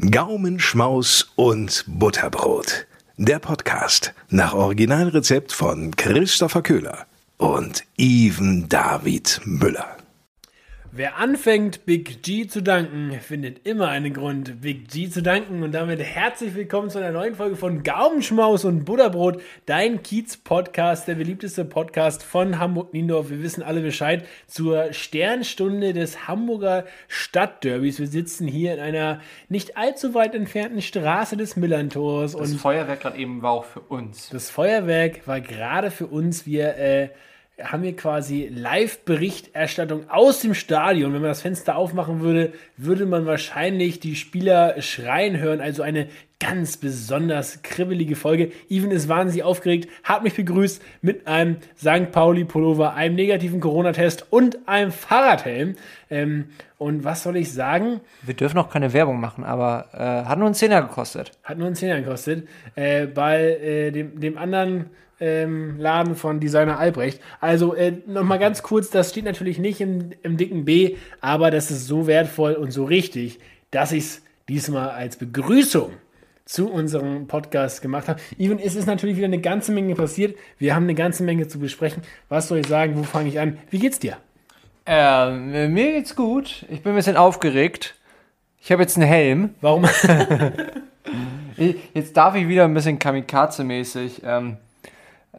Gaumenschmaus und Butterbrot. Der Podcast nach Originalrezept von Christopher Köhler und Even David Müller. Wer anfängt, Big G zu danken, findet immer einen Grund, Big G zu danken. Und damit herzlich willkommen zu einer neuen Folge von Gaumenschmaus und Butterbrot, dein Kiez-Podcast, der beliebteste Podcast von Hamburg-Niendorf. Wir wissen alle Bescheid zur Sternstunde des Hamburger Stadtderbys. Wir sitzen hier in einer nicht allzu weit entfernten Straße des Millantors. Das Feuerwerk gerade eben war auch für uns. Das Feuerwerk war gerade für uns. Wir äh, haben wir quasi Live-Berichterstattung aus dem Stadion. Wenn man das Fenster aufmachen würde, würde man wahrscheinlich die Spieler schreien hören. Also eine ganz besonders kribbelige Folge. Even ist wahnsinnig aufgeregt, hat mich begrüßt mit einem St. Pauli-Pullover, einem negativen Corona-Test und einem Fahrradhelm. Ähm, und was soll ich sagen? Wir dürfen auch keine Werbung machen, aber äh, hat nur einen Zehner gekostet. Hat nur einen Zehner gekostet. Äh, bei äh, dem, dem anderen ähm, Laden von Designer Albrecht. Also äh, nochmal ganz kurz, das steht natürlich nicht im, im dicken B, aber das ist so wertvoll und so richtig, dass ich es diesmal als Begrüßung zu unserem Podcast gemacht habe. Even, es ist natürlich wieder eine ganze Menge passiert. Wir haben eine ganze Menge zu besprechen. Was soll ich sagen? Wo fange ich an? Wie geht's dir? Ähm, mir geht's gut. Ich bin ein bisschen aufgeregt. Ich habe jetzt einen Helm. Warum? jetzt darf ich wieder ein bisschen Kamikaze-mäßig ähm,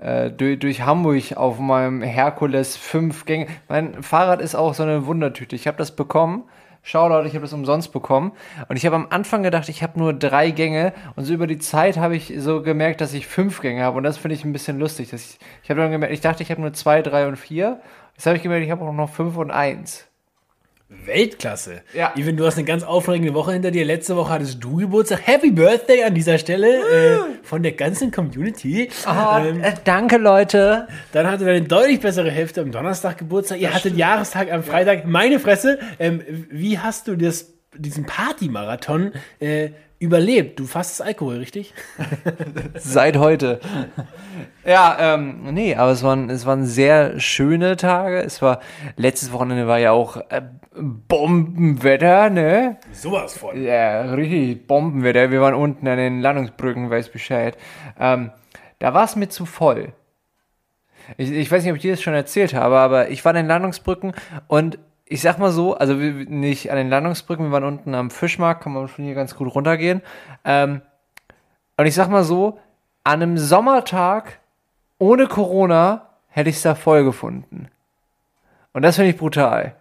äh, durch, durch Hamburg auf meinem Herkules 5 Gänge. Mein Fahrrad ist auch so eine Wundertüte. Ich habe das bekommen. Shoutout, ich habe das umsonst bekommen. Und ich habe am Anfang gedacht, ich habe nur drei Gänge. Und so über die Zeit habe ich so gemerkt, dass ich fünf Gänge habe. Und das finde ich ein bisschen lustig. Dass ich ich habe dann gemerkt, ich dachte, ich habe nur zwei, drei und vier. Jetzt habe ich gemerkt, ich habe auch noch fünf und eins. Weltklasse. Ja. Even, du hast eine ganz aufregende Woche hinter dir. Letzte Woche hattest du Geburtstag. Happy Birthday an dieser Stelle äh, von der ganzen Community. Oh, Ähm, äh, danke, Leute. Dann hatte deine deutlich bessere Hälfte am Donnerstag Geburtstag. Ihr hattet Jahrestag am Freitag. Meine Fresse. Ähm, wie hast du das, diesen Partymarathon äh, überlebt? Du fastest Alkohol, richtig? Seit heute. ja, ähm, nee, aber es waren, es waren sehr schöne Tage. Es war, letztes Wochenende war ja auch äh, Bombenwetter, ne? Sowas von. Ja, richtig Bombenwetter. Wir waren unten an den Landungsbrücken, weiß Bescheid. Ähm, da war es mir zu voll. Ich, ich weiß nicht, ob ich dir das schon erzählt habe, aber ich war an den Landungsbrücken und ich sag mal so, also wir, nicht an den Landungsbrücken, wir waren unten am Fischmarkt, kann man von hier ganz gut runtergehen. Ähm, und ich sag mal so, an einem Sommertag ohne Corona hätte ich es da voll gefunden. Und das finde ich brutal.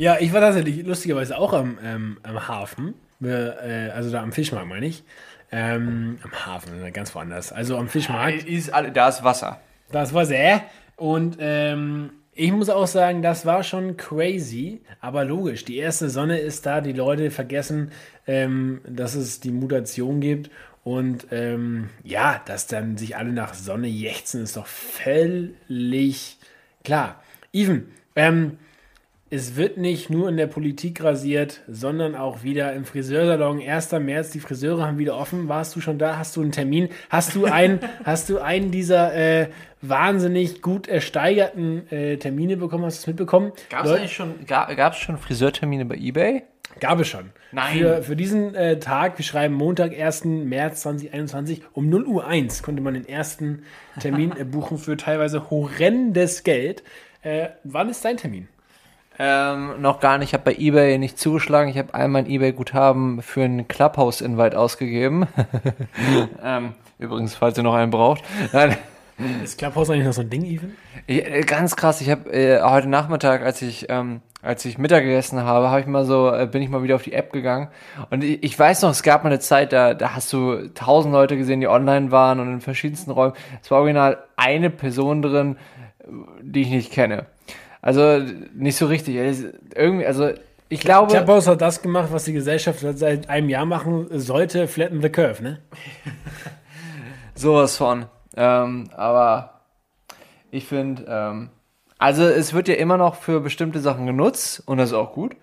Ja, ich war tatsächlich lustigerweise auch am, ähm, am Hafen. Wir, äh, also da am Fischmarkt, meine ich. Ähm, am Hafen, äh, ganz woanders. Also am Fischmarkt. Ist, alle- da ist Wasser. Das war sehr. Und ähm, ich muss auch sagen, das war schon crazy. Aber logisch, die erste Sonne ist da. Die Leute vergessen, ähm, dass es die Mutation gibt. Und ähm, ja, dass dann sich alle nach Sonne jächzen, ist doch völlig klar. Even, ähm, es wird nicht nur in der Politik rasiert, sondern auch wieder im Friseursalon. 1. März, die Friseure haben wieder offen. Warst du schon da? Hast du einen Termin? Hast du einen, hast du einen dieser äh, wahnsinnig gut ersteigerten äh, Termine bekommen? Hast du es mitbekommen? Gab es eigentlich schon, gab, schon Friseurtermine bei eBay? Gab es schon. Nein. Für, für diesen äh, Tag, wir schreiben Montag, 1. März 2021, um 0 Uhr 1 konnte man den ersten Termin äh, buchen für teilweise horrendes Geld. Äh, wann ist dein Termin? Ähm, noch gar nicht. Ich habe bei eBay nicht zugeschlagen. Ich habe all mein eBay-Guthaben für einen Clubhouse-Invite ausgegeben. ähm, übrigens, falls ihr noch einen braucht. Nein. Ist Clubhouse eigentlich noch so ein Ding, Even? Ich, äh, ganz krass. Ich habe äh, heute Nachmittag, als ich ähm, als ich Mittag gegessen habe, habe ich mal so äh, bin ich mal wieder auf die App gegangen und ich, ich weiß noch, es gab mal eine Zeit, da da hast du tausend Leute gesehen, die online waren und in verschiedensten Räumen. Es war original eine Person drin, die ich nicht kenne. Also nicht so richtig. Irgendwie, also ich glaube. Clubhouse hat das gemacht, was die Gesellschaft seit einem Jahr machen sollte, flatten the curve, ne? Sowas von. Ähm, aber ich finde, ähm, also es wird ja immer noch für bestimmte Sachen genutzt und das ist auch gut.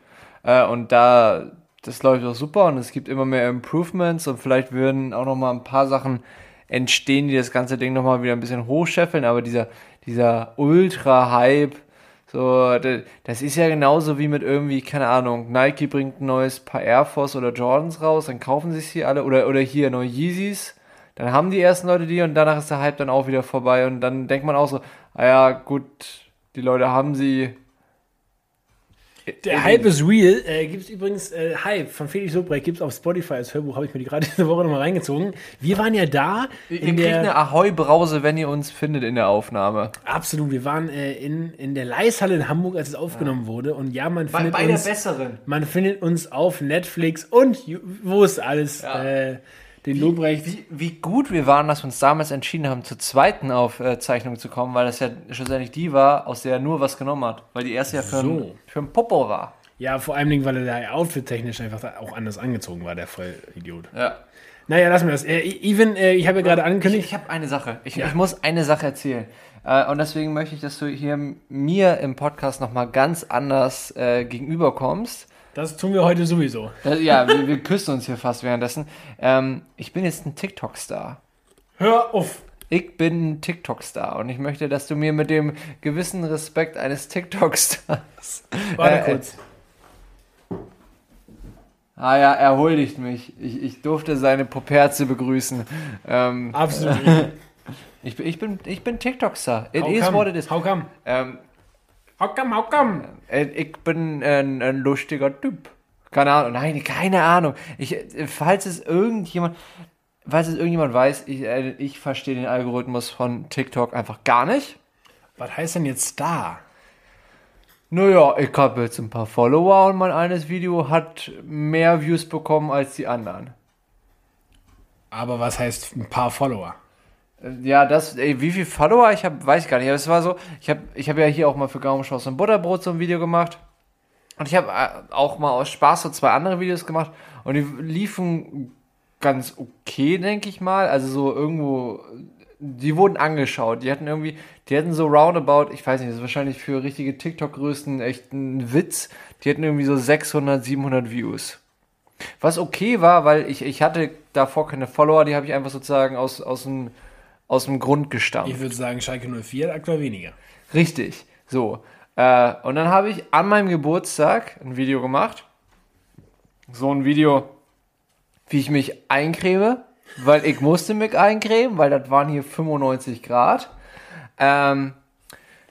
Äh, und da, das läuft auch super und es gibt immer mehr Improvements und vielleicht würden auch noch mal ein paar Sachen entstehen, die das ganze Ding noch mal wieder ein bisschen hochscheffeln. Aber dieser, dieser Ultra-Hype So, das ist ja genauso wie mit irgendwie, keine Ahnung, Nike bringt ein neues Paar Air Force oder Jordans raus, dann kaufen sich hier alle, oder, oder hier neue Yeezys, dann haben die ersten Leute die und danach ist der Hype dann auch wieder vorbei und dann denkt man auch so, ah ja, gut, die Leute haben sie. Der Hype ist real. Äh, gibt es übrigens äh, Hype von Felix Lobrecht, gibt es auf Spotify als Hörbuch, habe ich mir die gerade diese Woche nochmal reingezogen. Wir waren ja da. Ihr in kriegt eine Ahoi-Brause, wenn ihr uns findet in der Aufnahme. Absolut, wir waren äh, in, in der Leishalle in Hamburg, als es aufgenommen wurde. Und ja, man findet, uns, besseren. man findet uns auf Netflix und wo ist alles? Äh, den Lobrecht. Wie, wie gut wir waren, dass wir uns damals entschieden haben, zur zweiten Aufzeichnung zu kommen, weil das ja schlussendlich die war, aus der er nur was genommen hat. Weil die erste ja für, So. ein, für ein Popo war. Ja, vor allem, weil er da outfit-technisch einfach auch anders angezogen war, der Vollidiot. Ja. Naja, lassen wir das. Äh, Even, äh, ich habe ja gerade Ich, angekündigt. ich habe eine Sache. Ich, Ja. ich muss eine Sache erzählen. Äh, und deswegen möchte ich, dass du hier mir im Podcast nochmal ganz anders äh, gegenüberkommst. Das tun wir heute sowieso. Das, ja, wir, wir küssen uns hier fast währenddessen. Ähm, ich bin jetzt ein TikTok-Star. Hör auf. Ich bin ein TikTok-Star und ich möchte, dass du mir mit dem gewissen Respekt eines TikTok-Stars. Warte Äh, kurz. Ah ja, er huldigt mich. Ich, ich durfte seine Poperze begrüßen. Ähm, Absolut. ich, bin- ich bin, ich bin TikTok-Star. It How is come? what it is. How come? Ähm, How come? äh, ich bin ein, ein lustiger Typ. Keine Ahnung. Nein, keine Ahnung. Ich, äh, falls es irgendjemand, falls es irgendjemand weiß, ich, äh, ich verstehe den Algorithmus von TikTok einfach gar nicht. Was heißt denn jetzt Star? Naja, ich habe jetzt ein paar Follower und mein eines Video hat mehr Views bekommen als die anderen. Aber was heißt ein paar Follower? Ja, das, ey, wie viel Follower ich habe, weiß ich gar nicht. Aber es war so, ich habe ich hab ja hier auch mal für Gaumenschloss und Butterbrot so ein Video gemacht. Und ich habe äh, auch mal aus Spaß so zwei andere Videos gemacht. Und die liefen ganz okay, denke ich mal. Also so irgendwo, die wurden angeschaut. Die hatten irgendwie, die hatten so roundabout, ich weiß nicht, das ist wahrscheinlich für richtige TikTok-Größen echt ein Witz. Die hatten irgendwie so 600, 700 Views. Was okay war, weil ich, ich hatte davor keine Follower, die habe ich einfach sozusagen aus, aus, dem, aus dem Grund gestampft. Ich würde sagen, Schalke 04 hat aktuell weniger. Richtig. So. Äh, und dann habe ich an meinem Geburtstag ein Video gemacht. So ein Video, wie ich mich eincreme, weil ich musste mich eincremen, weil das waren hier 95 Grad. Ähm,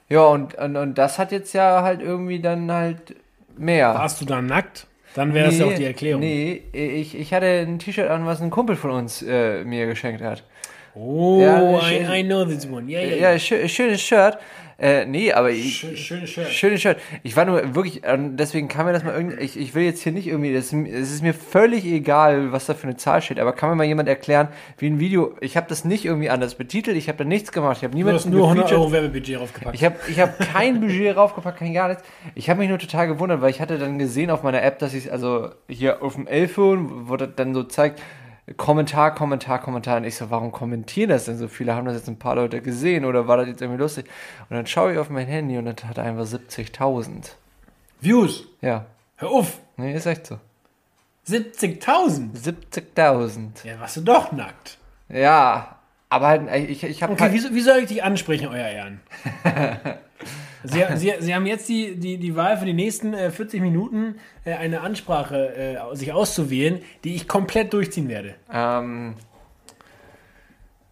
ja, und, und, und das hat jetzt ja halt irgendwie dann halt mehr. Warst du da nackt? Dann wäre das ja auch die Erklärung. Nee, ich, ich hatte ein T-Shirt an, was ein Kumpel von uns äh, mir geschenkt hat. Oh, Ja, I, schön. I know this one. Ja, ja, Ja, ja. schö schönes Shirt. Äh, nee, aber ich, Schö- Schönes Shirt. Schönes Shirt. Ich war nur wirklich, ähm, deswegen kann mir das mal irgendwie, ich, ich will jetzt hier nicht irgendwie, das, es ist mir völlig egal, was da für eine Zahl steht, aber kann mir mal jemand erklären, wie ein Video, ich habe das nicht irgendwie anders betitelt, ich habe da nichts gemacht, ich habe Du niemanden hast nur 100 gefeatured. Euro Werbebudget draufgepackt. Ich habe ich hab kein Budget raufgepackt, kein gar nichts. Ich habe mich nur total gewundert, weil ich hatte dann gesehen auf meiner App, dass ich also hier auf dem iPhone, wo das dann so zeigt, Kommentar, Kommentar, Kommentar. Und ich so, warum kommentieren das denn so viele? Haben das jetzt ein paar Leute gesehen oder war das jetzt irgendwie lustig? Und dann schaue ich auf mein Handy und das hat einfach 70.000. Views. Ja, Hör auf. nee, ist echt so. 70.000. 70.000. Ja, warst du doch nackt. Ja, aber halt, ich, ich habe Okay, halt, wie, wie soll ich dich ansprechen, euer Ehren? Sie, Sie, Sie haben jetzt die, die, die Wahl für die nächsten äh, 40 Minuten äh, eine Ansprache äh, sich auszuwählen, die ich komplett durchziehen werde. ähm,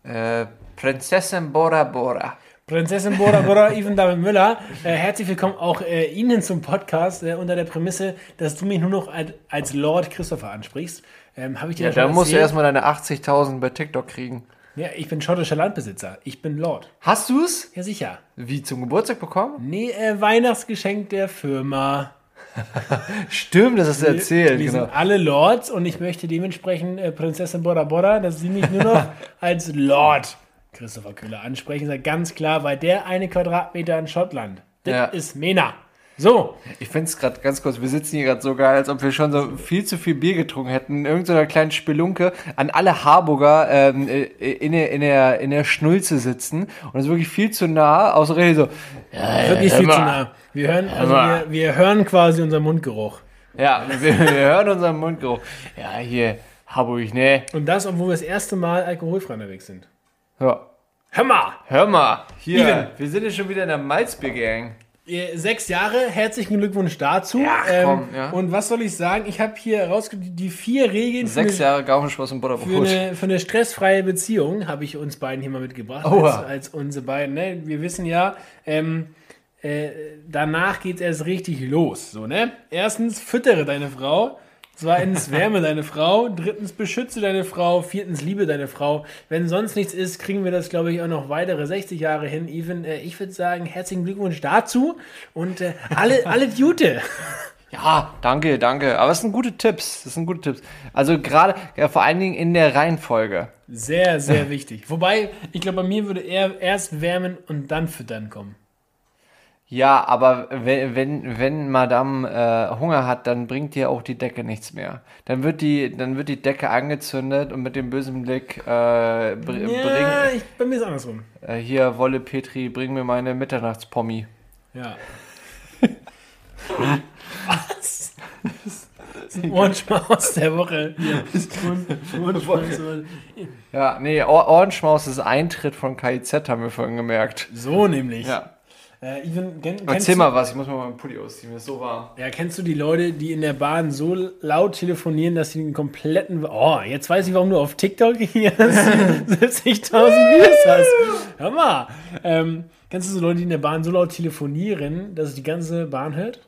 äh, Prinzessin Bora Bora. Prinzessin Bora Bora, Ivan David Müller, äh, herzlich willkommen auch äh, Ihnen zum Podcast äh, unter der Prämisse, dass du mich nur noch als, als Lord Christopher ansprichst. Ähm, Habe ich dir Ja, da musst du erstmal deine 80.000 bei TikTok kriegen. Ja, ich bin schottischer Landbesitzer. Ich bin Lord. Hast du's? Ja, sicher. Wie zum Geburtstag bekommen? Nee, äh, Weihnachtsgeschenk der Firma. Stimmt, das hast du erzählt. Wir Genau. sind alle Lords und ich möchte dementsprechend äh, Prinzessin Bora Bora, dass sie mich nur noch als Lord Christopher Köhler ansprechen. Sagt ganz klar, weil der eine Quadratmeter in Schottland, das Ja. ist Mena. So, Ich finde es gerade ganz kurz, wir sitzen hier gerade so geil, als ob wir schon so viel zu viel Bier getrunken hätten. In irgendeiner kleinen Spelunke an alle Harburger ähm, äh, in, der, in, der, in der Schnulze sitzen und es ist wirklich viel zu nah, außer Rede so. wirklich hör viel zu nah. Wir hören, also wir, wir hören quasi unseren Mundgeruch. Ja, wir, wir hören unseren Mundgeruch. Ja, hier, Harburg, ne? Und das, obwohl wir das erste Mal alkoholfrei unterwegs sind. Ja. Hör mal! Hör mal, hier, Steven. wir sind ja schon wieder in der Malzbier-Gang. Sechs Jahre, herzlichen Glückwunsch dazu. Ja, ähm, komm, ja. Und was soll ich sagen? Ich habe hier herausgefunden, die vier Regeln für Sechs eine, Jahre Gaumenschloss und für, Butterbrot. eine, für eine stressfreie Beziehung habe ich uns beiden hier mal mitgebracht. Als, als unsere beiden. Ne? Wir wissen ja, ähm, äh, danach geht es erst richtig los. So, ne? Erstens, füttere deine Frau. Zweitens, wärme deine Frau. Drittens, beschütze deine Frau. Viertens, liebe deine Frau. Wenn sonst nichts ist, kriegen wir das, glaube ich, auch noch weitere 60 Jahre hin. Even, äh, ich würde sagen, herzlichen Glückwunsch dazu und äh, alle, alle Jute. Ja, danke, danke. Aber es sind gute Tipps. Das sind gute Tipps. Also gerade, ja, vor allen Dingen in der Reihenfolge. Sehr, sehr wichtig. Wobei, ich glaube, bei mir würde eher erst wärmen und dann füttern kommen. Ja, aber wenn, wenn, wenn Madame äh, Hunger hat, dann bringt dir auch die Decke nichts mehr. Dann wird die, dann wird die Decke angezündet und mit dem bösen Blick äh, br Ja, bring ich, bei mir ist es andersrum. äh, hier Wolle Petri, bring mir meine Mitternachtspommi. Ja. Was? Das ist ein Ohrenschmaus der Woche. Ja, nee, Ohrenschmaus ist Eintritt von KIZ, haben wir vorhin gemerkt. So nämlich. Ja. Äh, Ivan, kenn, Erzähl mal was, ich muss mal meinen Pulli ausziehen, mir ist so warm. ja, kennst du die Leute, die in der Bahn so laut telefonieren, dass sie den kompletten. Oh, jetzt weiß ich, warum du auf TikTok hier 70.000 Views hast. Hör mal. Ähm, kennst du so Leute, die in der Bahn so laut telefonieren, dass es die ganze Bahn hört?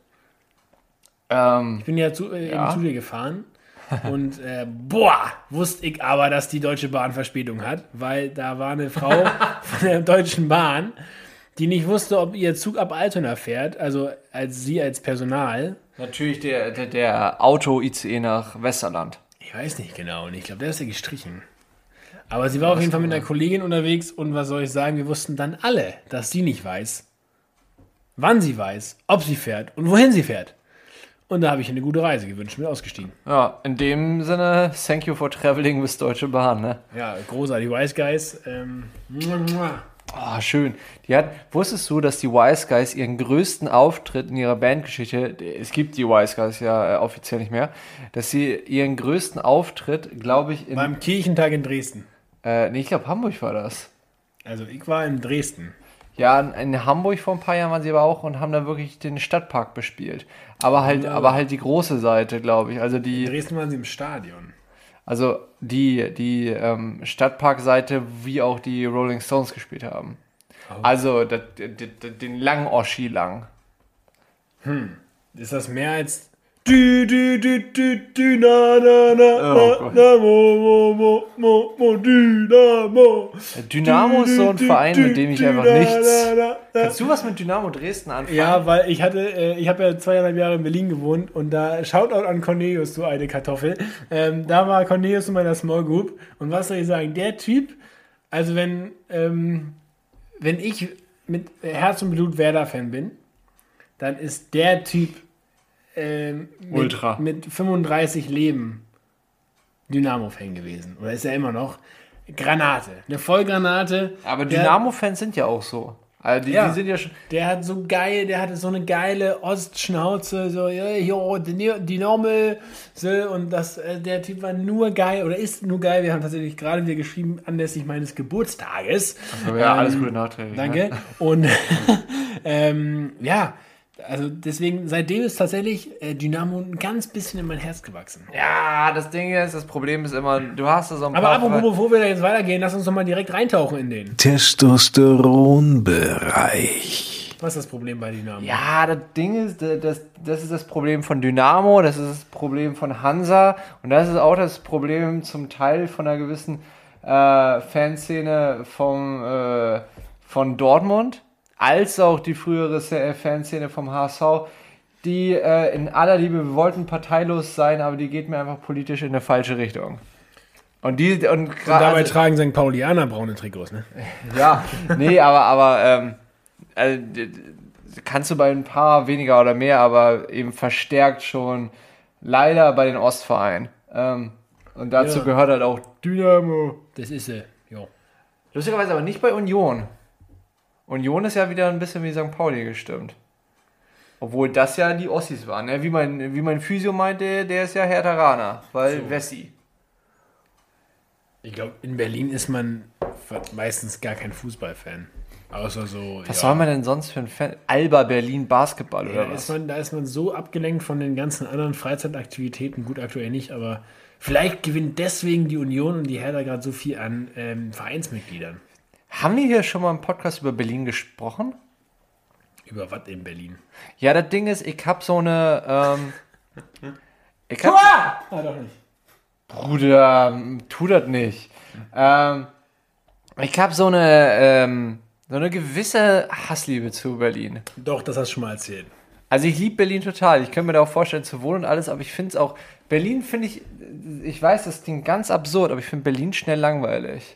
Ähm, Ich bin ja, zu, äh, Ja. eben zu dir gefahren. Und äh, boah, wusste ich aber, dass die Deutsche Bahn Verspätung hat, weil da war eine Frau von der Deutschen Bahn, die nicht wusste, ob ihr Zug ab Altona fährt, also als sie als Personal. natürlich der, der, der Auto-ICE nach Westerland. Ich weiß nicht genau und ich glaube, der ist ja gestrichen. Aber sie war auf jeden Fall mit einer Kollegin unterwegs und was soll ich sagen, wir wussten dann alle, dass sie nicht weiß, wann sie weiß, ob sie fährt und wohin sie fährt. Und da habe ich eine gute Reise gewünscht, bin ausgestiegen. Ja, in dem Sinne, thank you for traveling with Deutsche Bahn, ne? Ja, großartig. Wise Guys. Ähm, Ah, schön. Die hat, wusstest du, dass die Wise Guys ihren größten Auftritt in ihrer Bandgeschichte, es gibt die Wise Guys ja äh, offiziell nicht mehr, dass sie ihren größten Auftritt, glaube ich, in, Beim Kirchentag in Dresden. äh, nee, ich glaube Hamburg war das. Also ich war in Dresden. Ja, in, in Hamburg vor ein paar Jahren waren sie aber auch und haben da wirklich den Stadtpark bespielt. Aber halt, Ja. aber halt die große Seite, glaube ich. Also In die, Dresden waren sie im Stadion. Also die, die ähm, Stadtparkseite, wie auch die Rolling Stones gespielt haben. Also das, d- d- den langen Oschi lang. Ist das mehr als. Du, du, du, du, du, na, na, na, Oh na, Gott. na, mo, mo, mo, mo, mo, Dynamo. Dynamo ist so ein Verein, mit dem ich einfach nichts. Kannst du was mit Dynamo Dresden anfangen? Ja, weil ich hatte, äh, ich habe ja zweieinhalb Jahre in Berlin gewohnt und da Shoutout an Cornelius, du alte Kartoffel. Ähm, da war Cornelius in meiner Small Group und was soll ich sagen, der Typ, also wenn, ähm, wenn ich mit Herz und Blut Werder-Fan bin, dann ist der Typ ähm, mit, Ultra. mit 35 Leben Dynamo-Fan gewesen. Oder ist er immer noch? Granate. Eine Vollgranate. Aber Dynamo-Fans sind ja auch so. Also die, Ja. die sind ja schon. Der hat so geil, der hatte so eine geile Ostschnauze, so, ja, ja, Normal, so, und das, äh, der Typ war nur geil oder ist nur geil. Wir haben tatsächlich gerade wieder geschrieben, anlässlich meines Geburtstages. Ja, alles Ähm, Gute nachträglich. Danke. Ne? Und ähm, ja, also deswegen, seitdem ist tatsächlich äh, Dynamo ein ganz bisschen in mein Herz gewachsen. Ja, das Ding ist, das Problem ist immer, du hast da so ein Aber paar. apropos, bevor wir da jetzt weitergehen, lass uns doch mal direkt reintauchen in den. Testosteronbereich. Was ist das Problem bei Dynamo? Ja, das Ding ist, das, das ist das Problem von Dynamo, das ist das Problem von Hansa und das ist auch das Problem zum Teil von einer gewissen äh, Fanszene vom, äh, von Dortmund, als auch die frühere Se- Fanszene vom HSV, die äh, in aller Liebe, wir wollten parteilos sein, aber die geht mir einfach politisch in eine falsche Richtung. Und die und, Und dabei tragen St. Paulianer braune Trikots, ne? ja, nee, aber, aber ähm, also, kannst du bei ein paar weniger oder mehr, aber eben verstärkt schon leider bei den Ostvereinen. Ähm, und dazu Ja. gehört halt auch Dynamo. Das ist sie. Jo. Lustigerweise aber nicht bei Union. Union ist ja wieder ein bisschen wie St. Pauli gestimmt. Obwohl das ja die Ossis waren. Ne? Wie, mein, wie mein Physio meinte, der ist ja Herteraner, weil So. Wessi. Ich glaube, in Berlin ist man meistens gar kein Fußballfan. Außer so. Was ja. soll man denn sonst für ein Fan? Alba Berlin Basketball Ja, oder da, ist was? man, da ist man so abgelenkt von den ganzen anderen Freizeitaktivitäten, gut aktuell nicht, aber vielleicht gewinnt deswegen die Union und die Hertha gerade so viel an ähm, Vereinsmitgliedern. Haben wir hier schon mal im Podcast über Berlin gesprochen? Über was in Berlin? Ja, das Ding ist, ich hab so eine. Ähm, ich hab, Ah, doch nicht. Bruder, tu das nicht. Ähm, ich hab so eine, ähm, so eine gewisse Hassliebe zu Berlin. Doch, das hast du schon mal erzählt. Also ich liebe Berlin total. Ich könnte mir da auch vorstellen zu wohnen und alles, aber ich finde es auch. Berlin finde ich, ich weiß, das klingt ganz absurd, aber ich finde Berlin schnell langweilig.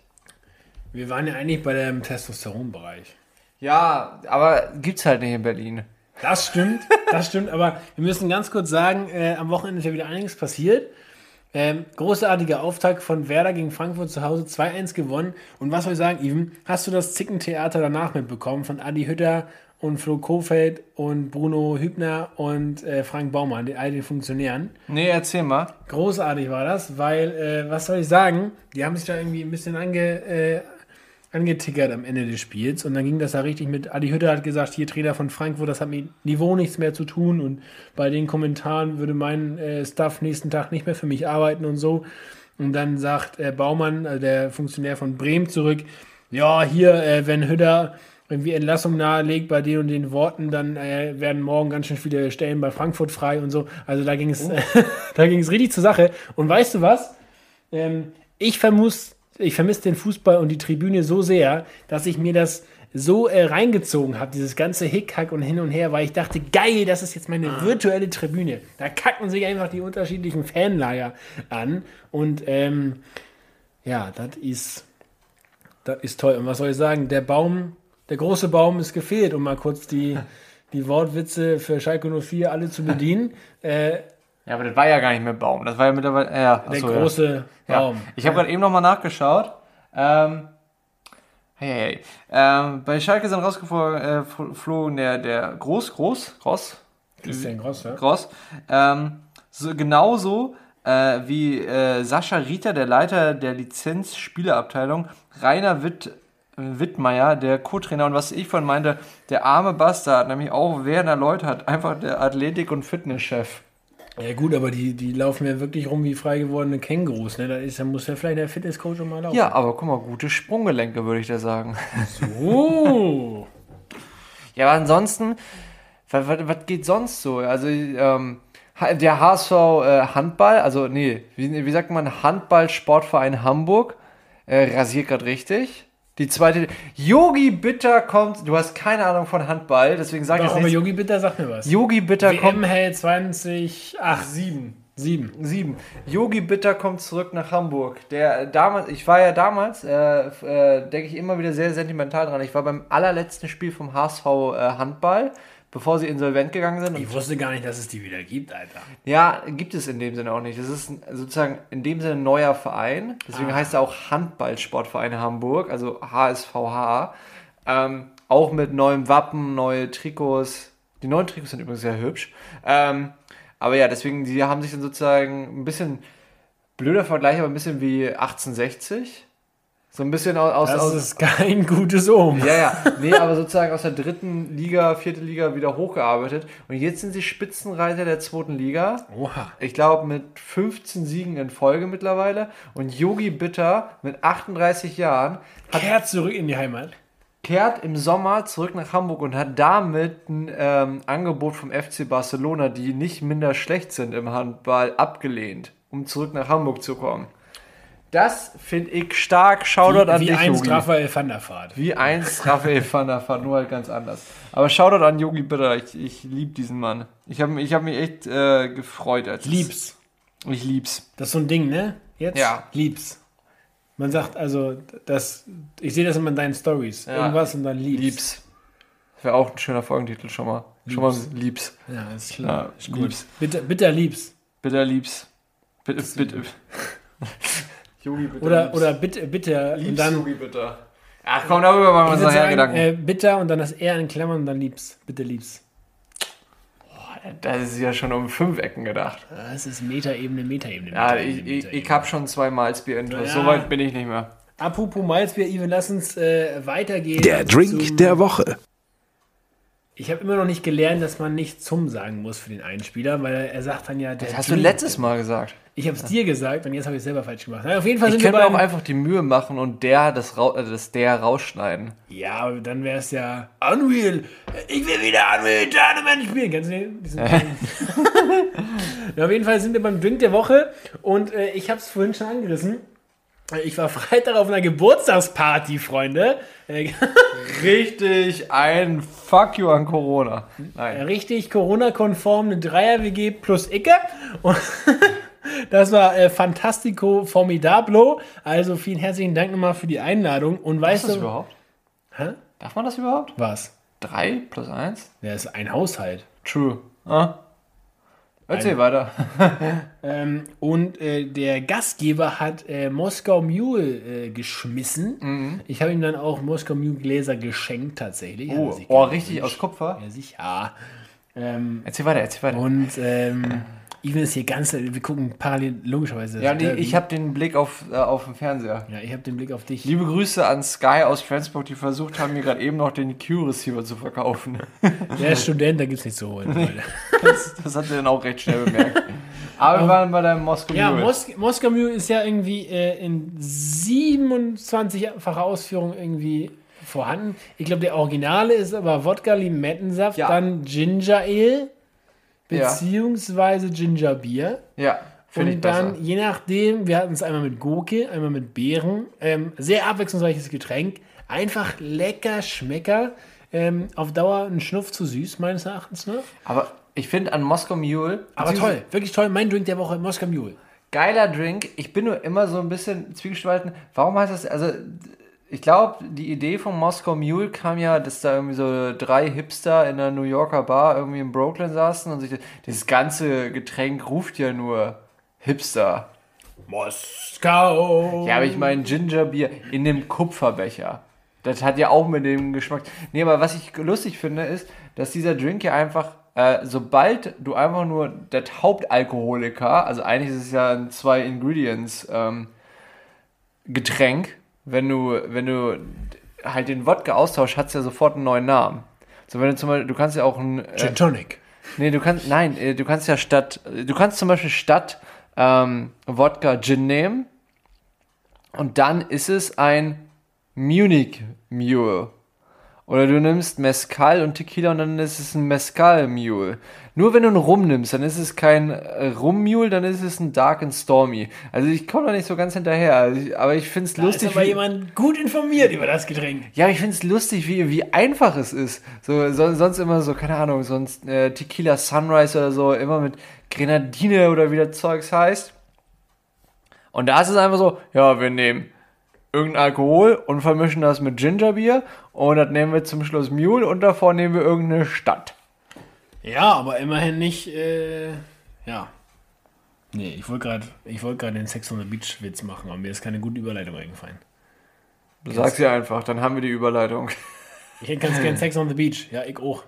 Wir waren ja eigentlich bei dem Testosteronbereich. Ja, aber gibt's halt nicht in Berlin. Das stimmt, das stimmt, aber wir müssen ganz kurz sagen, äh, am Wochenende ist ja wieder einiges passiert. Ähm, großartiger Auftakt von Werder gegen Frankfurt zu Hause, 2-1 gewonnen. Und was soll ich sagen, Even, hast du das Zickentheater danach mitbekommen von Adi Hütter und Flo Kofeld und Bruno Hübner und äh, Frank Baumann, den all den Funktionären? Nee, erzähl mal. Großartig war das, weil, äh, was soll ich sagen, die haben sich da irgendwie ein bisschen ange, äh, angetickert am Ende des Spiels und dann ging das da richtig mit, Adi Hütter hat gesagt, hier Trainer von Frankfurt, das hat mit Niveau nichts mehr zu tun und bei den Kommentaren würde mein äh, Staff nächsten Tag nicht mehr für mich arbeiten und so und dann sagt äh, Baumann, also der Funktionär von Bremen zurück, ja hier, äh, wenn Hütter irgendwie Entlassung nahelegt bei den und den Worten, dann äh, werden morgen ganz schön viele Stellen bei Frankfurt frei und so. Also da ging es, da ging es richtig zur Sache. Und weißt du was? Ähm, ich vermisse ich vermisse den Fußball und die Tribüne so sehr, dass ich mir das so äh, reingezogen habe, dieses ganze Hickhack und hin und her, weil ich dachte, geil, das ist jetzt meine virtuelle Tribüne. Da kacken sich einfach die unterschiedlichen Fanlager an und ähm, ja, das ist, das ist toll. Und was soll ich sagen? Der Baum, der große Baum ist gefehlt, um mal kurz die, die Wortwitze für Schalke 04 alle zu bedienen. Äh, Ja, aber das war ja gar nicht mehr Baum. Das war ja mittlerweile. Äh, ja, der achso, ja. große Ja. Baum. Ich habe gerade eben nochmal nachgeschaut. Ähm, hey, hey. Ähm, bei Schalke sind rausgeflogen der, der Groß, Groß, Groß, Christian Gross, ja? Groß. Ähm, so, genauso äh, wie äh, Sascha Rieter, der Leiter der Lizenz-Spieleabteilung, Rainer Witt, äh, Wittmeier, der Co-Trainer und was ich von meinte, der arme Bastard, nämlich auch Werner Leut hat, einfach der Athletik- und Fitnesschef. Ja gut, aber die, die laufen ja wirklich rum wie frei gewordene Kängurus. Ne? Da, ist, da muss ja vielleicht der Fitnesscoach schon mal laufen. Ja, aber guck mal, gute Sprunggelenke, würde ich da sagen. Oh. Ja, aber ansonsten, was, was, was geht sonst so? Also, ähm, der HSV äh, Handball, also nee, wie, wie sagt man, Handball-Sportverein Hamburg, äh, rasiert gerade richtig. Die zweite, Yogi Bitter kommt, du hast keine Ahnung von Handball, deswegen sag ich Doch, jetzt aber nicht. Yogi Bitter sagt mir was. Yogi Bitter WM kommt, hält 20, ach, 7. 7. sieben. Yogi Bitter kommt zurück nach Hamburg. Der damals, ich war ja damals, äh, äh, denke ich immer wieder sehr sentimental dran. Ich war beim allerletzten Spiel vom HSV äh, Handball, bevor sie insolvent gegangen sind. Ich wusste gar nicht, dass es die wieder gibt, Alter. Ja, gibt es in dem Sinne auch nicht. Das ist sozusagen in dem Sinne ein neuer Verein. Deswegen heißt er auch Handballsportverein Hamburg, also HSVH. Ähm, auch mit neuem Wappen, neue Trikots. Die neuen Trikots sind übrigens sehr hübsch. Ähm, aber ja, deswegen, die haben sich dann sozusagen ein bisschen, blöder Vergleich, aber ein bisschen wie 1860. So ein bisschen aus... Das aus ist kein gutes Omen. ja, ja. Nee, aber sozusagen aus der dritten Liga, vierte Liga wieder hochgearbeitet. Und jetzt sind sie Spitzenreiter der zweiten Liga. Oha. Ich glaube mit 15 Siegen in Folge mittlerweile. Und Yogi Bitter mit 38 Jahren Kehrt zurück in die Heimat. kehrt im Sommer zurück nach Hamburg und hat damit ein ähm, Angebot vom FC Barcelona, die nicht minder schlecht sind im Handball, abgelehnt, um zurück nach Hamburg zu kommen. Das finde ich stark. Shoutout an Wie dich, einst Yogi. Raphael van der Vaart. Wie einst Raphael van der Vaart, nur halt ganz anders. Aber Shoutout an Yogi Bitter, ich, ich liebe diesen Mann. Ich habe ich hab mich echt äh, gefreut. Als es- Lieb's. Ich lieb's. Das ist so ein Ding, ne? Jetzt? Ja. Lieb's. Man sagt also, das, ich sehe das immer in deinen Stories. Ja. Irgendwas und dann lieb's. Lieb's. Das wäre auch ein schöner Folgentitel schon mal. Schon mal lieb's. Ja, ist Ja, klar. ist gut. lieb's. Bitter, bitter lieb's. Bitter lieb's. Bitte, bitte. Yogi Bitter. Oder, oder bitter, bitter. Und lieb's dann, Yogi Bitter. Ach komm, darüber machen wir uns nachher Gedanken. äh, bitter und dann das R in Klammern und dann lieb's. Bitte lieb's. das ist ja schon um fünf Ecken gedacht. Das ist Metaebene, Metaebene. Ja, Metaebene, ich, ich, ich Metaebene. habe schon zwei Malzbier intus. Ja. So weit bin ich nicht mehr. Apropos Malzbier, Even, lass uns äh, weitergehen. Der Drink der Woche. Ich habe immer noch nicht gelernt, dass man nicht zum sagen muss für den Einspieler, weil er sagt dann ja, der Das hast du letztes Mal gesagt. Ich habe es dir gesagt und jetzt habe ich es selber falsch gemacht. Na, auf jeden Fall Ich sind wir könnte auch einfach die Mühe machen und der das, äh, das der rausschneiden. Ja, aber dann wäre es ja Unreal. Ich will wieder Unreal Tournament spielen. Kennst du den? Ja, auf jeden Fall sind wir beim Drink der Woche und äh, ich habe es vorhin schon angerissen. Ich war Freitag auf einer Geburtstagsparty, Freunde. Äh, Richtig ein Fuck you an Corona. Nein. richtig Corona-konform, eine Dreier-WG plus Icke. Und das war äh, Fantastico Formidablo. Also vielen herzlichen Dank nochmal für die Einladung. Und weißt das du, überhaupt? Hä? Darf man das überhaupt? was? Drei plus eins? Ja, ist ein Haushalt. True. Ah. Erzähl weiter. Ähm, und äh, der Gastgeber hat äh, Moskau Mule äh, geschmissen. Mhm. Ich habe ihm dann auch Moskau Mule Gläser geschenkt tatsächlich. Oh, sich oh richtig aus Kupfer? Ja, sicher. Ähm, Erzähl weiter, erzähl weiter. und ähm, Ivan ist hier ganz, wir gucken parallel logischerweise. das ja, nee, Derby. ich habe den Blick auf, äh, auf den Fernseher. ja, ich habe den Blick auf dich. Liebe Grüße an Sky aus Flensburg, die versucht haben, mir gerade eben noch den Q-Receiver zu verkaufen. Der ist Student, da gibt es nichts zu holen. Das, das hat er dann auch recht schnell bemerkt. Aber wir waren bei deinem Moskau Ja. Mos Moskau Mule ist ja irgendwie äh, in 27-facher Ausführung irgendwie vorhanden. Ich glaube, der Originale ist aber Wodka Limettensaft, Ja. dann Ginger Ale. Beziehungsweise Ginger Bier. Ja, Und dann, besser. je nachdem, wir hatten es einmal mit Gurke, einmal mit Beeren. Ähm, sehr abwechslungsreiches Getränk. Einfach lecker, schmecker. Ähm, auf Dauer ein Schnuff zu süß, meines Erachtens. Ne? Aber ich finde an Moskau Mule. Aber toll, wirklich toll. Mein Drink der Woche, Moskau Mule. Geiler Drink. Ich bin nur immer so ein bisschen zwiegespalten. Warum heißt das? Also, ich glaube, die Idee von Moskau Mule kam ja, dass da irgendwie so drei Hipster in einer New Yorker Bar irgendwie in Brooklyn saßen und sich dieses ganze Getränk ruft ja nur Hipster. Moskau. Ja, aber ich meine Gingerbier in dem Kupferbecher. Das hat ja auch mit dem Geschmack. Nee, aber was ich lustig finde, ist, dass dieser Drink ja einfach, äh, sobald du einfach nur das Hauptalkoholiker, also eigentlich ist es ja ein zwei Ingredients ähm, Getränk, wenn du, wenn du halt den Wodka austauschst, hat es ja sofort einen neuen Namen. So, wenn du zum Beispiel, du kannst ja auch ein, äh, Gin Tonic. Nee, du kannst, nein, äh, du kannst ja statt, du kannst zum Beispiel statt ähm, Wodka Gin nehmen und dann ist es ein Munich Mule. Oder du nimmst Mezcal und Tequila und dann ist es ein Mezcal Mule. Nur wenn du einen Rum nimmst, dann ist es kein äh, Rum Mule, dann ist es ein Dark and Stormy. Also ich komme da nicht so ganz hinterher, also ich, aber ich finde es Da ist lustig. aber wie- jemand gut informiert über das Getränk. ja, ich finde es lustig, wie, wie einfach es ist. So, so, sonst immer so, keine Ahnung, sonst äh, Tequila Sunrise oder so, immer mit Grenadine oder wie das Zeugs heißt. Und da ist es einfach so, ja, wir nehmen irgendein Alkohol und vermischen das mit Gingerbier und das nehmen wir zum Schluss Mule und davor nehmen wir irgendeine Stadt. Ja, aber immerhin nicht, äh, ja. Nee, ich wollte gerade wollt den Sex on the Beach Witz machen, aber mir ist keine gute Überleitung eingefallen. Du sagst ja einfach, dann haben wir die Überleitung. Ich hätte ganz gern Sex on the Beach. Ja, ich auch.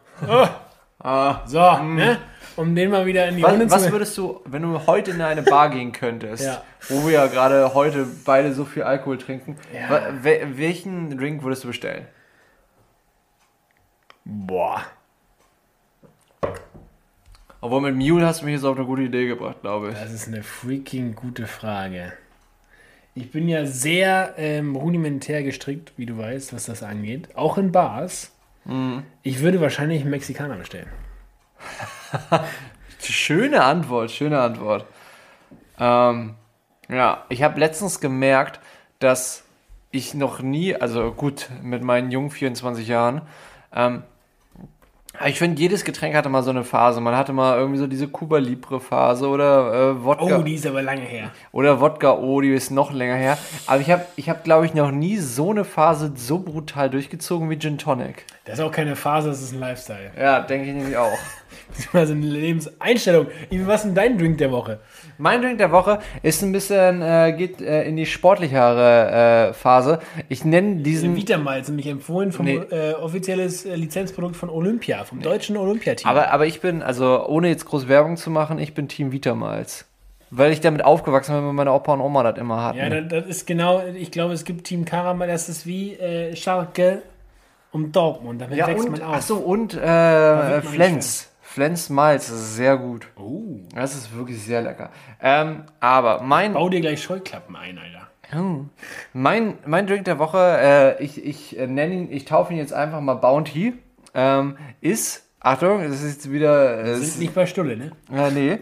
Ah, So, ne? Um den mal wieder in die was, Runde was zu... würdest du, wenn du heute in eine Bar gehen könntest, Ja. wo wir ja gerade heute beide so viel Alkohol trinken, Ja. welchen Drink würdest du bestellen? Boah. Obwohl mit Mule hast du mich jetzt auf eine gute Idee gebracht, glaube ich. Das ist eine freaking gute Frage. Ich bin ja sehr ähm, rudimentär gestrickt, wie du weißt, was das angeht. Auch in Bars. Mhm. Ich würde wahrscheinlich einen Mexikaner bestellen. Schöne Antwort, schöne Antwort. Ähm, ja, ich habe letztens gemerkt, dass ich noch nie, also gut, mit meinen jungen 24 Jahren, ähm, ich finde, jedes Getränk hatte mal so eine Phase. Man hatte mal irgendwie so diese Cuba Libre Phase oder äh, Wodka. Oh, die ist aber lange her. Oder Wodka O, die ist noch länger her. Aber ich habe, ich hab, glaube ich, noch nie so eine Phase so brutal durchgezogen wie Gin Tonic. Das ist auch keine Phase, das ist ein Lifestyle. Ja, denke ich nämlich auch. Also eine Lebenseinstellung. Was ist denn dein Drink der Woche? Mein Drink der Woche ist ein bisschen, äh, geht äh, in die sportlichere äh, Phase. Ich nenne diesen. Vitamalz, nämlich empfohlen vom Nee. äh, offizielles äh, Lizenzprodukt von Olympia, vom deutschen Olympiateam. Aber, aber ich bin, also ohne jetzt groß Werbung zu machen, ich bin Team Vitamalz. weil ich damit aufgewachsen bin, weil meine Opa und Oma das immer hatten. Ja, das, das ist genau, ich glaube, es gibt Team Karamell, das ist wie äh, Schalke und Dortmund. Damit Ja, wächst und, man auf. ach so, und äh, Flens. Flens Malz, das ist sehr gut. Oh. Das ist wirklich sehr lecker. Ähm, aber mein, Bau dir gleich Scheuklappen ein, Alter. mein, mein Drink der Woche, äh, ich, ich äh, nenne ihn, ich taufe ihn jetzt einfach mal Bounty, ähm, ist, Achtung, das ist jetzt wieder, äh, Sind nicht bei Stulle, ne? Ja, nee.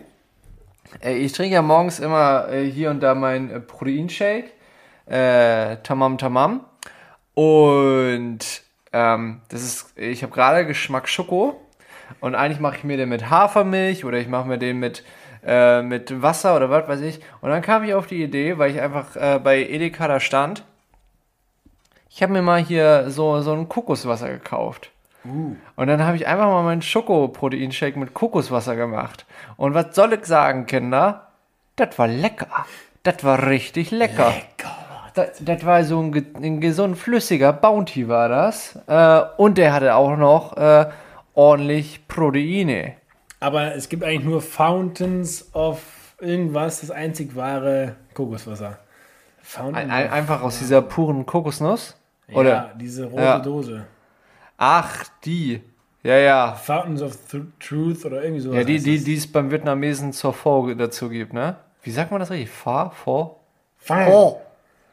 Äh, Ich trinke ja morgens immer äh, hier und da meinen äh, Proteinshake. Äh, tamam Tamam. Und ähm, das ist, ich habe gerade Geschmack Schoko. Und eigentlich mache ich mir den mit Hafermilch oder ich mache mir den mit, äh, mit Wasser oder was weiß ich. Und dann kam ich auf die Idee, weil ich einfach äh, bei Edeka da stand. Ich habe mir mal hier so, so ein Kokoswasser gekauft. Und dann habe ich einfach mal meinen Schokoproteinshake mit Kokoswasser gemacht. Und was soll ich sagen, Kinder? Das war lecker. Das war richtig lecker. Das, das war so ein, ein gesund flüssiger Bounty war das. Äh, und der hatte auch noch äh, ordentlich Proteine. Aber es gibt eigentlich nur Fountains of irgendwas, das einzig wahre Kokoswasser. Fountain Ein, ein, einfach aus dieser puren Kokosnuss. Oder? ja, diese rote Ja. Dose. Ach, die. Ja, ja. Fountains of Th Truth oder irgendwie sowas. Ja, die, die, es. die es beim Vietnamesen zur Pho dazu gibt, ne? Wie sagt man das richtig? Pho? Pho? Fang.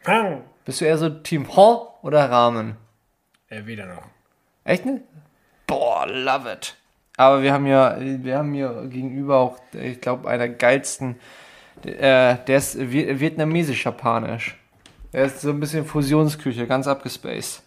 Fang. Bist du eher so Team Pho oder Ramen? Äh, weder noch. Echt nicht? Boah, love it. Aber wir haben ja, wir haben hier gegenüber auch, ich glaube, einer geilsten, äh, der ist vi- vietnamesisch-japanisch. Der ist so ein bisschen Fusionsküche, ganz abgespaced.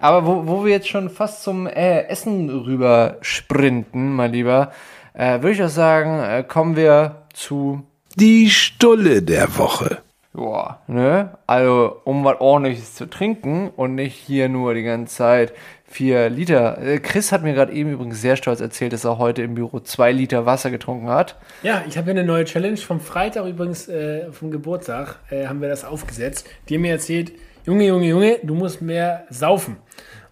Aber wo, wo wir jetzt schon fast zum äh, Essen rüber sprinten, mein Lieber, äh, würde ich auch sagen, äh, kommen wir zu Die Stulle der Woche. ja, ne? Also, um was ordentliches zu trinken und nicht hier nur die ganze Zeit vier Liter. Äh, Chris hat mir gerade eben übrigens sehr stolz erzählt, dass er heute im Büro zwei Liter Wasser getrunken hat. Ja, ich habe hier eine neue Challenge vom Freitag übrigens, äh, vom Geburtstag, äh, haben wir das aufgesetzt. Die haben mir erzählt, Junge, Junge, Junge, du musst mehr saufen.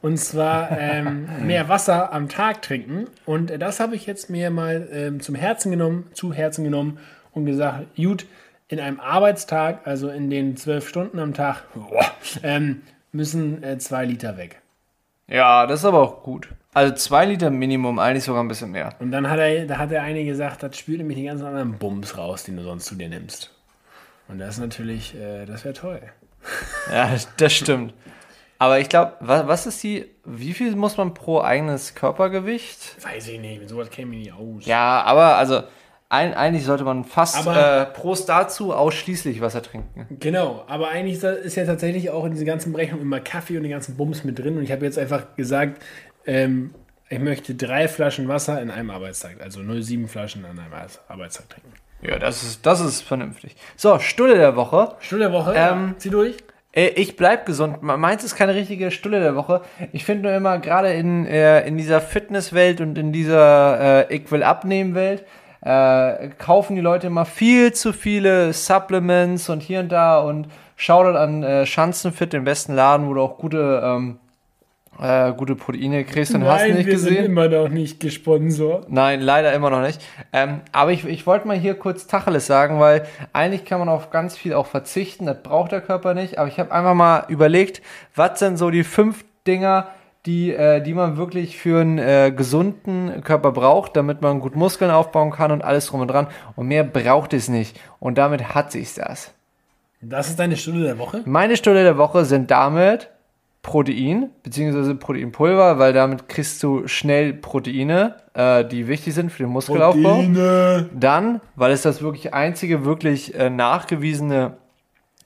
Und zwar ähm, mehr Wasser am Tag trinken. Und äh, das habe ich jetzt mir mal ähm, zum Herzen genommen, zu Herzen genommen und gesagt, gut, in einem Arbeitstag, also in den zwölf Stunden am Tag, boah, ähm, müssen äh, zwei Liter weg. Ja, das ist aber auch gut. Also zwei Liter Minimum, eigentlich sogar ein bisschen mehr. Und dann hat er, da hat der eine gesagt, das spült nämlich die ganzen anderen Bums raus, den du sonst zu dir nimmst. Und das ist natürlich, äh, das wäre toll. Ja, das stimmt. Aber ich glaube, was, was ist die, wie viel muss man pro eigenes Körpergewicht? Weiß ich nicht, mit sowas käme ich nicht aus. Ja, aber also ein, eigentlich sollte man fast Aber- äh, Prost dazu ausschließlich Wasser trinken. Genau, aber eigentlich ist ja tatsächlich auch in diese ganzen Berechnungen immer Kaffee und den ganzen Bums mit drin. Und ich habe jetzt einfach gesagt, ähm, ich möchte drei Flaschen Wasser in einem Arbeitstag, also 0,7 Flaschen an einem Ar- Arbeitstag trinken. Ja, das ist, das ist vernünftig. So, Stulle der Woche. Stunde der Woche, Ähm, zieh durch. Äh, Ich bleib gesund. Meins ist keine richtige Stulle der Woche. Ich finde nur immer, gerade in, äh, in dieser Fitnesswelt und in dieser äh, Ich will abnehmen Welt, äh, kaufen die Leute immer viel zu viele Supplements und hier und da und Shoutout an äh, Schanzenfit, den besten Laden, wo du auch gute, ähm, äh, gute Proteine kriegst und hast nicht wir sind gesehen. immer noch nicht gesponsert. Nein, leider immer noch nicht. Ähm, aber ich, ich wollte mal hier kurz Tacheles sagen, weil eigentlich kann man auf ganz viel auch verzichten, das braucht der Körper nicht. Aber ich habe einfach mal überlegt, was sind so die fünf Dinger, die, äh, die man wirklich für einen äh, gesunden Körper braucht, damit man gut Muskeln aufbauen kann und alles drum und dran. Und mehr braucht es nicht. Und damit hat sich's das. Das ist deine Stunde der Woche? Meine Stunde der Woche sind damit Protein, beziehungsweise Proteinpulver, weil damit kriegst du schnell Proteine, äh, die wichtig sind für den Muskelaufbau. Dann, weil es das wirklich einzige wirklich äh, nachgewiesene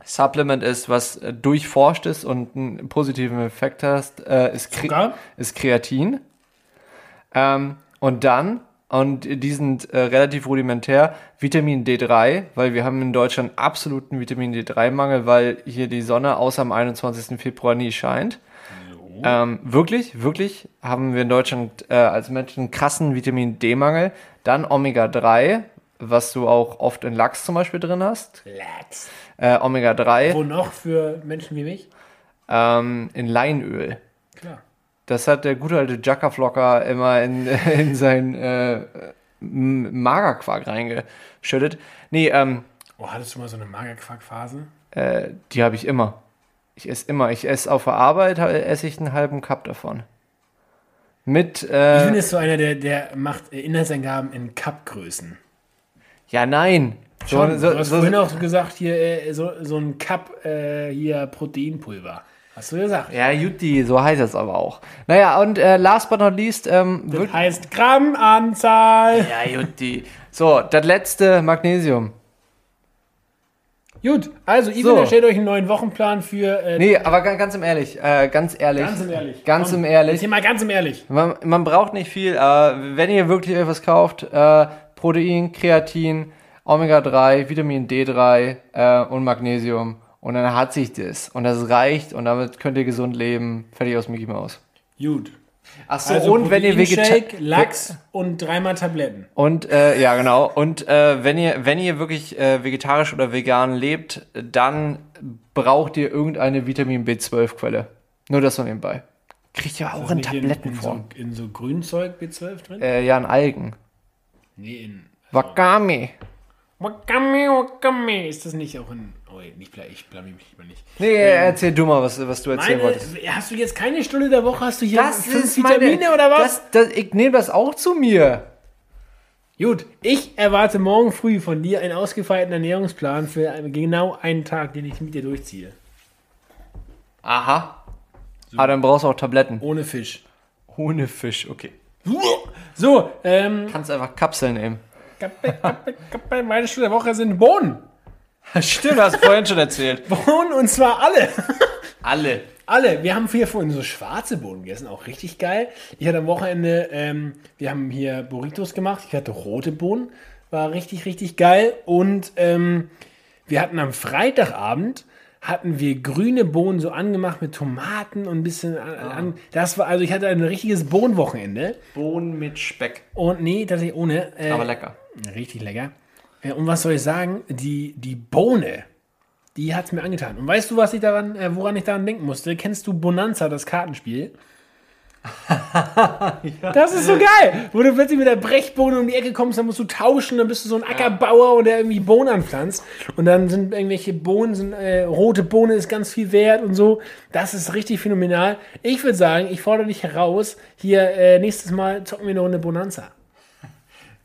Supplement ist, was äh, durchforscht ist und einen positiven Effekt hast, äh, ist, Kre ist Kreatin. Ähm, und dann, und die sind äh, relativ rudimentär, Vitamin D3, weil wir haben in Deutschland absoluten Vitamin D3-Mangel, weil hier die Sonne außer am 21. Februar nie scheint. Ähm, wirklich, wirklich haben wir in Deutschland äh, als Menschen einen krassen Vitamin D-Mangel. Dann Omega-3, was du auch oft in Lachs zum Beispiel drin hast. Lachs. Äh, Omega-3 Wo noch für Menschen wie mich? ähm, in Leinöl. Klar. Das hat der gute alte Jackerflocker immer in, in seinen äh, Magerquark reingeschüttet. Nee, ähm, Oh, hattest du mal so eine Magerquark-Phase? Äh, die habe ich immer. Ich esse immer. Ich esse auf der Arbeit, esse ich einen halben Cup davon. Mit, Ich äh, bin jetzt so einer, der, der macht Inhaltsangaben in Cup-Größen. ja, nein. Schon, so, du hast so, vorhin auch gesagt, hier äh, so, so ein Cup äh, hier Proteinpulver. Hast du gesagt? ja, Jutti, so heißt es aber auch. Naja, und äh, last but not least, ähm, Das heißt Grammanzahl. ja, Jutti. So, das letzte Magnesium. Gut, also Ivan So. erstellt euch einen neuen Wochenplan für. Äh, Nee, aber ga- ganz im ehrlich, äh, ganz ehrlich. Ganz im Ehrlich. Ganz Komm, im Ehrlich. Mal ganz im Ehrlich. Man, man braucht nicht viel, äh, wenn ihr wirklich etwas kauft, äh, Protein, Kreatin, Omega-3, Vitamin D3 äh, und Magnesium. Und dann hat sich das. Und das reicht und damit könnt ihr gesund leben. Fertig aus Mickey Mouse. Gut. Achso, Also und wenn ihr Proteinshake, Vegetar Lachs und dreimal Tabletten. Und äh, ja, genau. Und äh, wenn ihr, wenn ihr wirklich äh, vegetarisch oder vegan lebt, dann braucht ihr irgendeine Vitamin B12-Quelle. Nur das so nebenbei. Kriegt ihr auch in Nicht in, Tablettenform. so, in so Grünzeug B12 drin? Äh, ja, in Algen. Nee, in. Wakame. Wakame, Wakame. Ist das nicht auch in. Oh, nicht, ich blamier mich lieber nicht. Nee, erzähl du mal, was, was du erzählen Meine, wolltest. hast du jetzt keine Stunde der Woche? Hast du hier Das fünf ist meine, Vitamine oder was? Das, das, ich nehme das auch zu mir. Gut, ich erwarte morgen früh von dir einen ausgefeilten Ernährungsplan für genau einen Tag, den ich mit dir durchziehe. Aha. Aber dann brauchst du auch Tabletten. Ohne Fisch. Ohne Fisch, okay. So, ähm, Kannst einfach Kapseln nehmen. Kappe, Kappe, Kappe, meine Stunde der Woche sind Bohnen. Stimmt, hast du vorhin schon erzählt. Bohnen und zwar alle. Alle. Alle. Wir haben hier vorhin so schwarze Bohnen gegessen, auch richtig geil. Ich hatte am Wochenende, ähm, wir haben hier Burritos gemacht. Ich hatte rote Bohnen, war richtig, richtig geil. Und ähm, wir hatten am Freitagabend hatten wir grüne Bohnen so angemacht mit Tomaten und ein bisschen an, an das war also ich hatte ein richtiges Bohnenwochenende Bohnen mit Speck. und nee tatsächlich ohne äh, Aber lecker. Richtig lecker. Ja, und was soll ich sagen? Die, die Bohne, die hat es mir angetan. Und weißt du, was ich daran, äh, woran ich daran denken musste? Kennst du Bonanza, das Kartenspiel? Das ist so geil, wo du plötzlich mit der Brechbohne um die Ecke kommst, dann musst du tauschen, dann bist du so ein Ackerbauer und der irgendwie Bohnen anpflanzt. Und dann sind irgendwelche Bohnen, sind, äh, rote Bohne ist ganz viel wert und so. Das ist richtig phänomenal. Ich würde sagen, ich fordere dich heraus, hier äh, nächstes Mal zocken wir eine Runde Bonanza.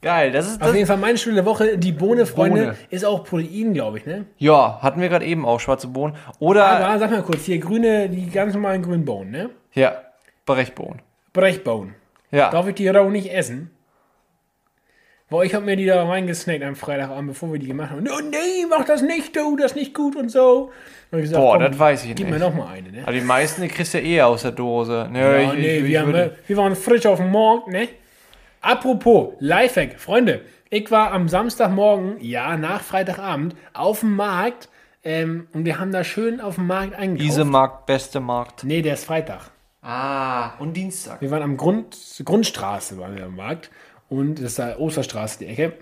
Geil, das ist Auf das. jeden Fall meine der Woche. Die Bohne, Freunde, Bohne. ist auch Protein, glaube ich, ne? Ja, hatten wir gerade eben auch, schwarze Bohnen. Oder, Aber sag mal kurz, hier grüne, die ganz normalen grünen Bohnen, ne? ja, Brechbohnen. Brechbohnen. Ja. Darf ich die roh nicht essen? Boah, ich habe mir die da reingesnackt am Freitagabend, bevor wir die gemacht haben. Oh nee, mach das nicht, du, das ist nicht gut und so. Und gesagt, Boah, komm, das weiß ich Gib mir nicht. noch mal eine, ne? Aber die meisten, die kriegst du eh aus der Dose. Ne, Ja, ich, nee, ich, ich wir, haben, würde, wir waren frisch auf dem Markt, ne? Apropos, Lifehack, Freunde, ich war am Samstagmorgen, ja, nach Freitagabend, auf dem Markt ähm, und wir haben da schön auf dem Markt eingekauft. diese Markt, beste Markt. Nee, der ist Freitag. Ah, und Dienstag. Wir waren am Grund, Grundstraße, waren wir am Markt. Und das ist da Osterstraße, die Ecke.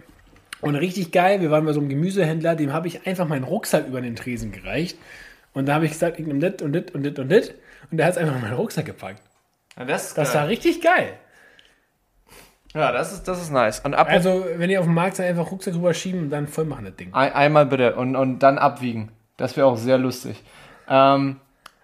Und richtig geil, wir waren bei so einem Gemüsehändler, dem habe ich einfach meinen Rucksack über den Tresen gereicht. Und da habe ich gesagt, ich nehme das und das und das und das. Und der hat es einfach in meinen Rucksack gepackt. Ja, das ist Das geil. war richtig geil. Ja, das ist, das ist nice. Und ab, Also, wenn ihr auf dem Markt seid, einfach Rucksack rüberschieben und dann voll machen das Ding. ein, einmal bitte und, und dann abwiegen. Das wäre auch sehr lustig. Ähm,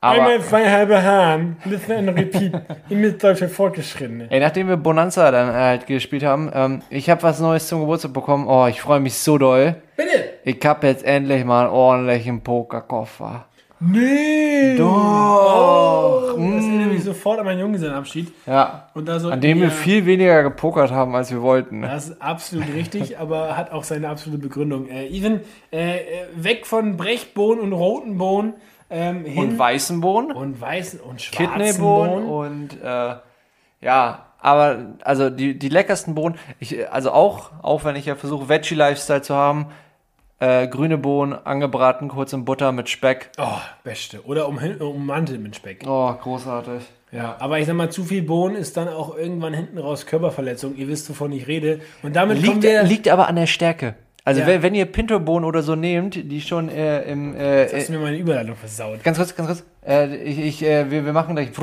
Einmal zwei halbe Haaren, listen and repeat. Müsst Deutsche Fortgeschrittene. ey, nachdem wir Bonanza dann halt gespielt haben, ähm, ich habe was Neues zum Geburtstag bekommen. Oh, ich freue mich so doll. Bitte! Ich habe jetzt endlich mal einen ordentlichen Pokerkoffer. Nee! Doch. Oh, das erinnert mich sofort an meinen Junggesellenabschied. Ja. Und da An dem wir viel weniger gepokert haben, als wir wollten. Das ist absolut richtig, aber hat auch seine absolute Begründung. Äh, Even, äh, äh, weg von Brechbohnen und roten Bohnen ähm, hin Und weißen Bohnen, und weißen und schwarzen Kidneybohnen Bohnen. und äh, ja, aber also die, die leckersten Bohnen, ich, also auch, auch wenn ich ja versuche, Veggie-Lifestyle zu haben, äh, grüne Bohnen angebraten, kurz in Butter mit Speck. Oh, beste. Oder um, ummantelt mit Speck. Oh, großartig. Ja, aber ich sag mal, zu viel Bohnen ist dann auch irgendwann hinten raus Körperverletzung. Ihr wisst, wovon ich rede. Und damit Liegt, wir... liegt aber an der Stärke. Also Ja. wenn, wenn ihr Pinto-Bohnen oder so nehmt, die schon äh, im äh, Hast du mir meine Überleitung versaut. Ganz kurz, ganz kurz. Äh, ich, ich, äh, wir, wir machen gleich.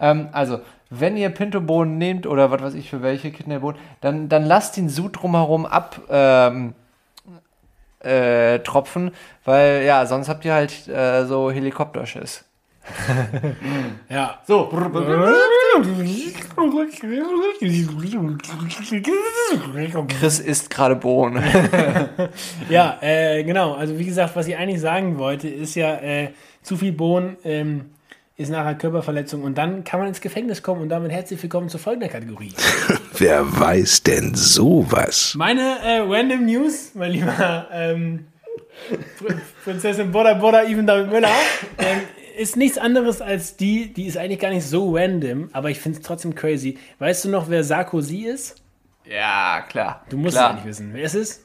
Ähm, also, wenn ihr Pinto-Bohnen nehmt oder was weiß ich für welche Kidneybohnen, dann, dann lasst den Sud drumherum ab, ähm, äh, Tropfen, weil ja, sonst habt ihr halt äh, so Helikopterschiss. Ja. So. Chris isst gerade Bohnen. Ja, äh, genau. Also wie gesagt, was ich eigentlich sagen wollte, ist ja, äh, zu viel Bohnen ähm, ist nachher Körperverletzung und dann kann man ins Gefängnis kommen und damit herzlich willkommen zur folgenden Kategorie. Wer weiß denn sowas? Meine äh, Random News, mein lieber ähm, Pr- Prinzessin Bodda Bodda Even David Müller, ähm, ist nichts anderes als die, die ist eigentlich gar nicht so random, aber ich finde es trotzdem crazy. Weißt du noch, wer Sarkozy ist? ja, klar. Du musst klar. es eigentlich wissen. Wer ist es?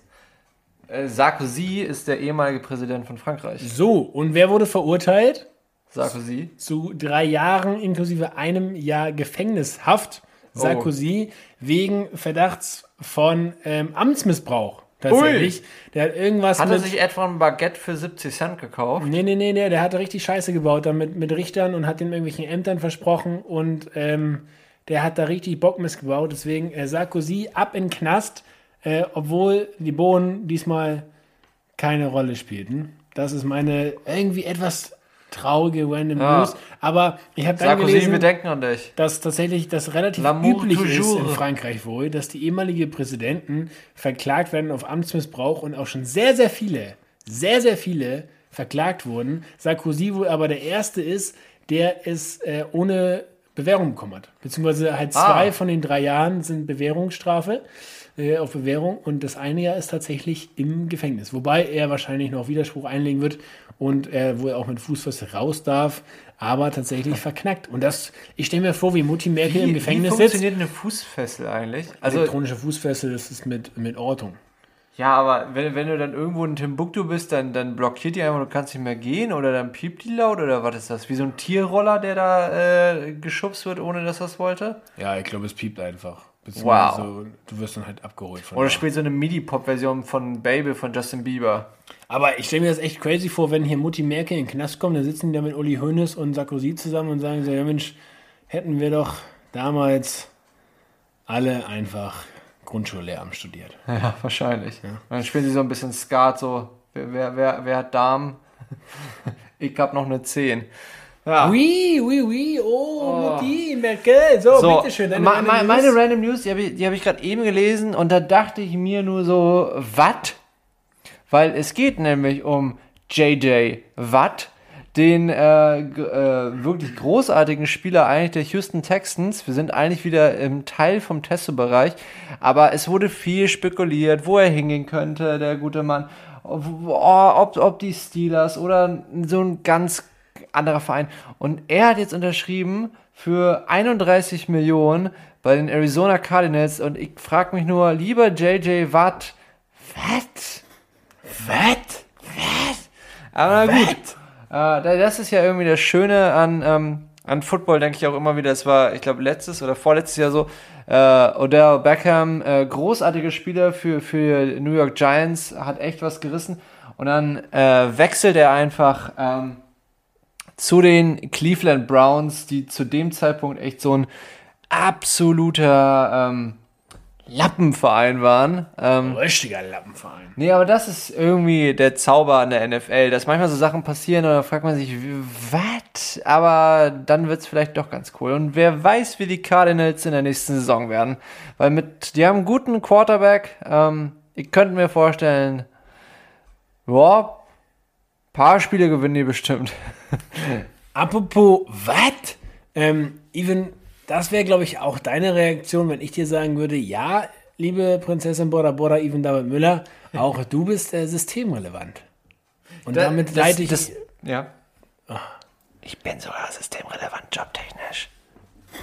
Äh, Sarkozy ist der ehemalige Präsident von Frankreich. So, und wer wurde verurteilt? Sarkozy. zu drei Jahren inklusive einem Jahr Gefängnishaft Sarkozy wegen Verdachts von ähm, Amtsmissbrauch. Tatsächlich. Der hat irgendwas Hat er sich etwa ein Baguette für 70 Cent gekauft? Nee, nee, nee, nee, der hat richtig Scheiße gebaut da mit, Richtern und hat den irgendwelchen Ämtern versprochen und ähm, der hat da richtig Bock missgebaut. Deswegen äh, Sarkozy ab in Knast, äh, obwohl die Bohnen diesmal keine Rolle spielten. Das ist meine irgendwie etwas traurige Random Ja. News. Aber ich habe dann gelesen, wir denken an dich. dass tatsächlich das relativ L'amour üblich ist toujours. in Frankreich wohl, dass die ehemalige Präsidenten verklagt werden auf Amtsmissbrauch und auch schon sehr, sehr viele, sehr, sehr viele verklagt wurden. Sarkozy wohl aber der Erste ist, der es äh, ohne Bewährung bekommen hat. Beziehungsweise halt Ah. zwei von den drei Jahren sind Bewährungsstrafe äh, auf Bewährung und das eine Jahr ist tatsächlich im Gefängnis. Wobei er wahrscheinlich noch Widerspruch einlegen wird und er wohl auch mit Fußfessel raus darf, aber tatsächlich verknackt. Und das, ich stelle mir vor, wie Mutti Merkel im Gefängnis wie sitzt. funktioniert eine Fußfessel eigentlich? Also, Elektronische Fußfessel, das ist mit, mit Ortung. ja, aber wenn, wenn du dann irgendwo in Timbuktu bist, dann, dann blockiert die einfach, du kannst nicht mehr gehen oder dann piept die laut oder was ist das? Wie so ein Tierroller, der da äh, geschubst wird, ohne dass das wollte? Ja, ich glaube, es piept einfach. Wow. du wirst dann halt abgeholt von Oder da. spielt so eine MIDI-Pop-Version von Baby von Justin Bieber. Aber ich stelle mir das echt crazy vor, wenn hier Mutti Merkel in den Knast kommt, dann sitzen die da mit Uli Hoeneß und Sarkozy zusammen und sagen so, ja Mensch, hätten wir doch damals alle einfach Grundschullehramt studiert. Ja, wahrscheinlich. Und dann spielen sie so ein bisschen Skat, so, wer, wer, wer, wer hat Darm? ich hab noch eine 10. Ja. Oui, oui, oui, oh, Mutti Merkel, so, So, bitteschön. deine ma, Random ma, News. meine Random News, die habe ich, hab ich gerade eben gelesen und da dachte ich mir nur so, Watt? Weil es geht nämlich um JJ Watt, den äh, äh, wirklich großartigen Spieler eigentlich der Houston Texans. Wir sind eigentlich wieder im Teil vom Testo-Bereich, aber es wurde viel spekuliert, wo er hingehen könnte, der gute Mann. Ob, oh, ob, ob die Steelers oder so ein ganz anderer Verein. Und er hat jetzt unterschrieben für 31 Millionen bei den Arizona Cardinals. Und ich frage mich nur, lieber JJ Watt, was? Was? Was? Aber na gut. Äh, da- das ist ja irgendwie das Schöne an, ähm, an Football, denke ich auch immer wieder. Es war, ich glaube, letztes oder vorletztes Jahr so. Äh, Odell Beckham, äh, großartiger Spieler für, für New York Giants, hat echt was gerissen. Und dann äh, wechselt er einfach ähm, zu den Cleveland Browns, die zu dem Zeitpunkt echt so ein absoluter ähm, Lappenverein waren. Ähm, Richtiger Lappenverein. Nee, aber das ist irgendwie der Zauber an der NFL, dass manchmal so Sachen passieren und dann fragt man sich, was? Aber dann wird's vielleicht doch ganz cool. Und wer weiß, wie die Cardinals in der nächsten Saison werden. Weil mit, die haben einen guten Quarterback. Ähm, ich könnte mir vorstellen, ja, paar Spiele gewinnen die bestimmt. Apropos, was? Ähm, Even, das wäre, glaube ich, auch deine Reaktion, wenn ich dir sagen würde, ja, liebe Prinzessin Bora Bora, Even David Müller, auch du bist äh, systemrelevant. Und damit leite ich... Das, ja. Ich bin sogar systemrelevant, jobtechnisch.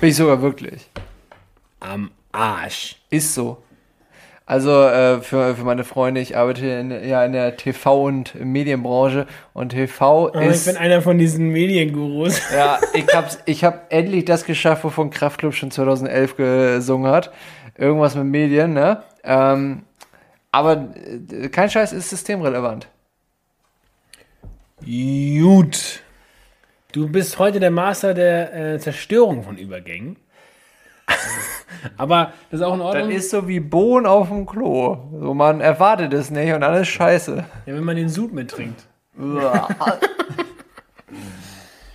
Bin ich sogar wirklich. am Arsch. Ist so. Also äh, für, für meine Freunde, ich arbeite in, ja in der TV- und Medienbranche und TV ich ist. bin einer von diesen Mediengurus. ja, ich hab's, ich hab endlich das geschafft, wovon Kraftklub schon 2011 gesungen hat. Irgendwas mit Medien, ne? Ähm, aber äh, kein Scheiß ist systemrelevant. Gut. Du bist heute der Master der äh, Zerstörung von Übergängen. Aber das ist auch in Das Ordnung. ist so wie Bohnen auf dem Klo. So, man erwartet es nicht und alles scheiße. ja, wenn man den Sud mittrinkt.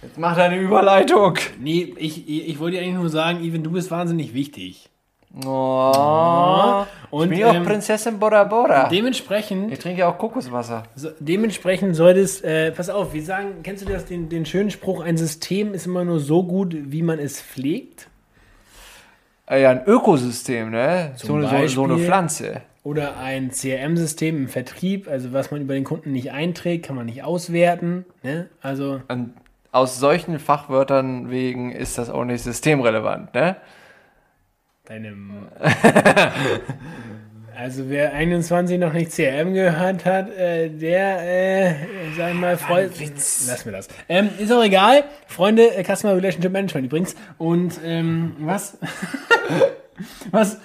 Jetzt mach deine Überleitung. Nee, ich, ich, wollte dir eigentlich nur sagen, Even, du bist wahnsinnig wichtig. Oh. Und, ich bin ja auch ähm, Prinzessin Bora Bora. Dementsprechend, Ich trinke ja auch Kokoswasser. so, dementsprechend solltest, äh, pass auf, wir sagen, kennst du das, den, den schönen Spruch, ein System ist immer nur so gut, wie man es pflegt? Äh, Ja, ein Ökosystem, ne? So, eine- so, eine Beispiel- Pflanze. Oder ein CRM-System im Vertrieb, also was man über den Kunden nicht einträgt, kann man nicht auswerten. Ne? Also, Und aus solchen Fachwörtern wegen ist das auch nicht systemrelevant, ne? deinem. also, wer 21 noch nicht CRM gehört hat, äh, der, äh, sag mal, freut. Lass mir das. Ähm, ist auch egal. Freunde, äh, Customer Relationship Management übrigens. Und, ähm, was? was?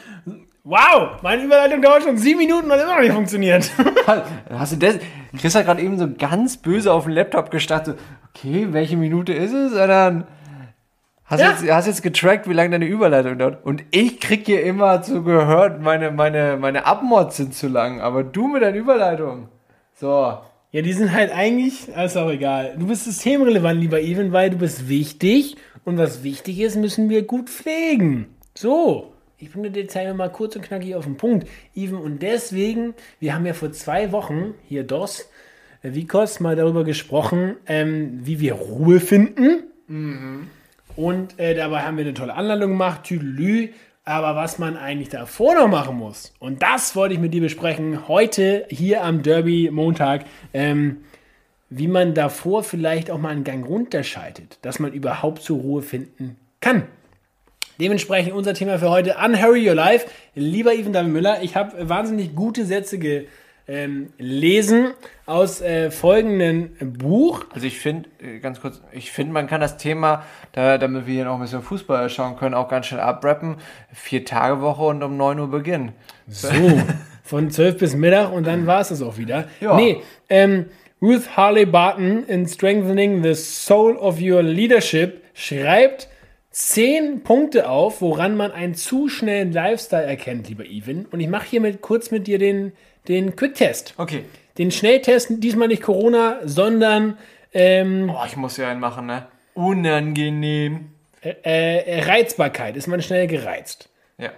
Wow! Meine Überleitung dauert schon sieben Minuten und hat immer noch nicht funktioniert. Hast du das? Chris hat gerade eben so ganz böse auf den Laptop gestartet. Okay, welche Minute ist es? Und dann hast du Ja. jetzt, hast jetzt getrackt, wie lange deine Überleitung dauert. Und ich krieg hier immer so gehört, meine, meine, meine Abmods sind zu lang. Aber du mit deiner Überleitung. So. Ja, die sind halt eigentlich, ist auch egal. Du bist systemrelevant, lieber Even, weil du bist wichtig und was wichtig ist, müssen wir gut pflegen. So, ich bringe dir jetzt mal kurz und knackig auf den Punkt, Even. Und deswegen, wir haben ja vor zwei Wochen hier DOS, äh, Vikos, mal darüber gesprochen, ähm, wie wir Ruhe finden. Und äh, dabei haben wir eine tolle Anleitung gemacht, Tüdelü. Aber was man eigentlich davor noch machen muss, und das wollte ich mit dir besprechen, heute hier am Derby Montag, ähm, wie man davor vielleicht auch mal einen Gang runterschaltet, dass man überhaupt zur Ruhe finden kann. Dementsprechend unser Thema für heute, Unhurry Your Life. Lieber Ivan David Müller, ich habe wahnsinnig gute Sätze gelesen aus äh, folgendem Buch. Also ich finde, äh, ganz kurz, ich finde, man kann das Thema, da, damit wir hier noch ein bisschen Fußball schauen können, auch ganz schnell abrappen. Vier Tage Woche und um 9 Uhr beginnen. So, von 12 bis Mittag und dann war es das auch wieder. Ja. Nee, ähm, Ruth Harley Barton in Strengthening the Soul of Your Leadership schreibt zehn Punkte auf, woran man einen zu schnellen Lifestyle erkennt, lieber Even. Und ich mache hier mit, kurz mit dir den, den Quick-Test. Okay. Den Schnelltest, diesmal nicht Corona, sondern ähm, Boah, ich muss ja einen machen, ne? Unangenehm. äh, Reizbarkeit. Ist man schnell gereizt? Ja.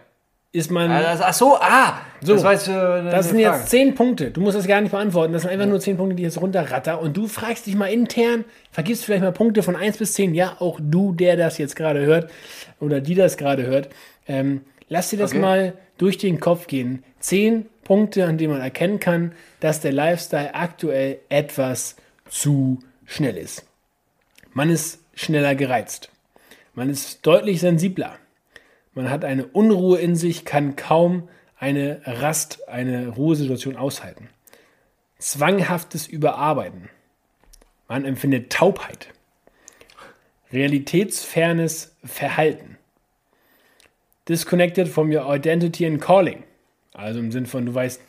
Ist man. Also, ach so, ah! So, das war jetzt, äh, Das sind Frage. jetzt zehn Punkte. Du musst das gar nicht beantworten. Das sind einfach nur zehn Punkte, die ich jetzt runterratter. Und du fragst dich mal intern, vergibst vielleicht mal Punkte von 1 bis 10. Ja, auch du, der das jetzt gerade hört oder die das gerade hört. Ähm, lass dir das Okay. mal durch den Kopf gehen. Zehn Punkte, an denen man erkennen kann, dass der Lifestyle aktuell etwas zu schnell ist. Man ist schneller gereizt. Man ist deutlich sensibler. Man hat eine Unruhe in sich, kann kaum eine Rast, eine Ruhesituation aushalten. Zwanghaftes Überarbeiten. Man empfindet Taubheit. Realitätsfernes Verhalten. Disconnected from your identity and calling. Also im Sinn von, du weißt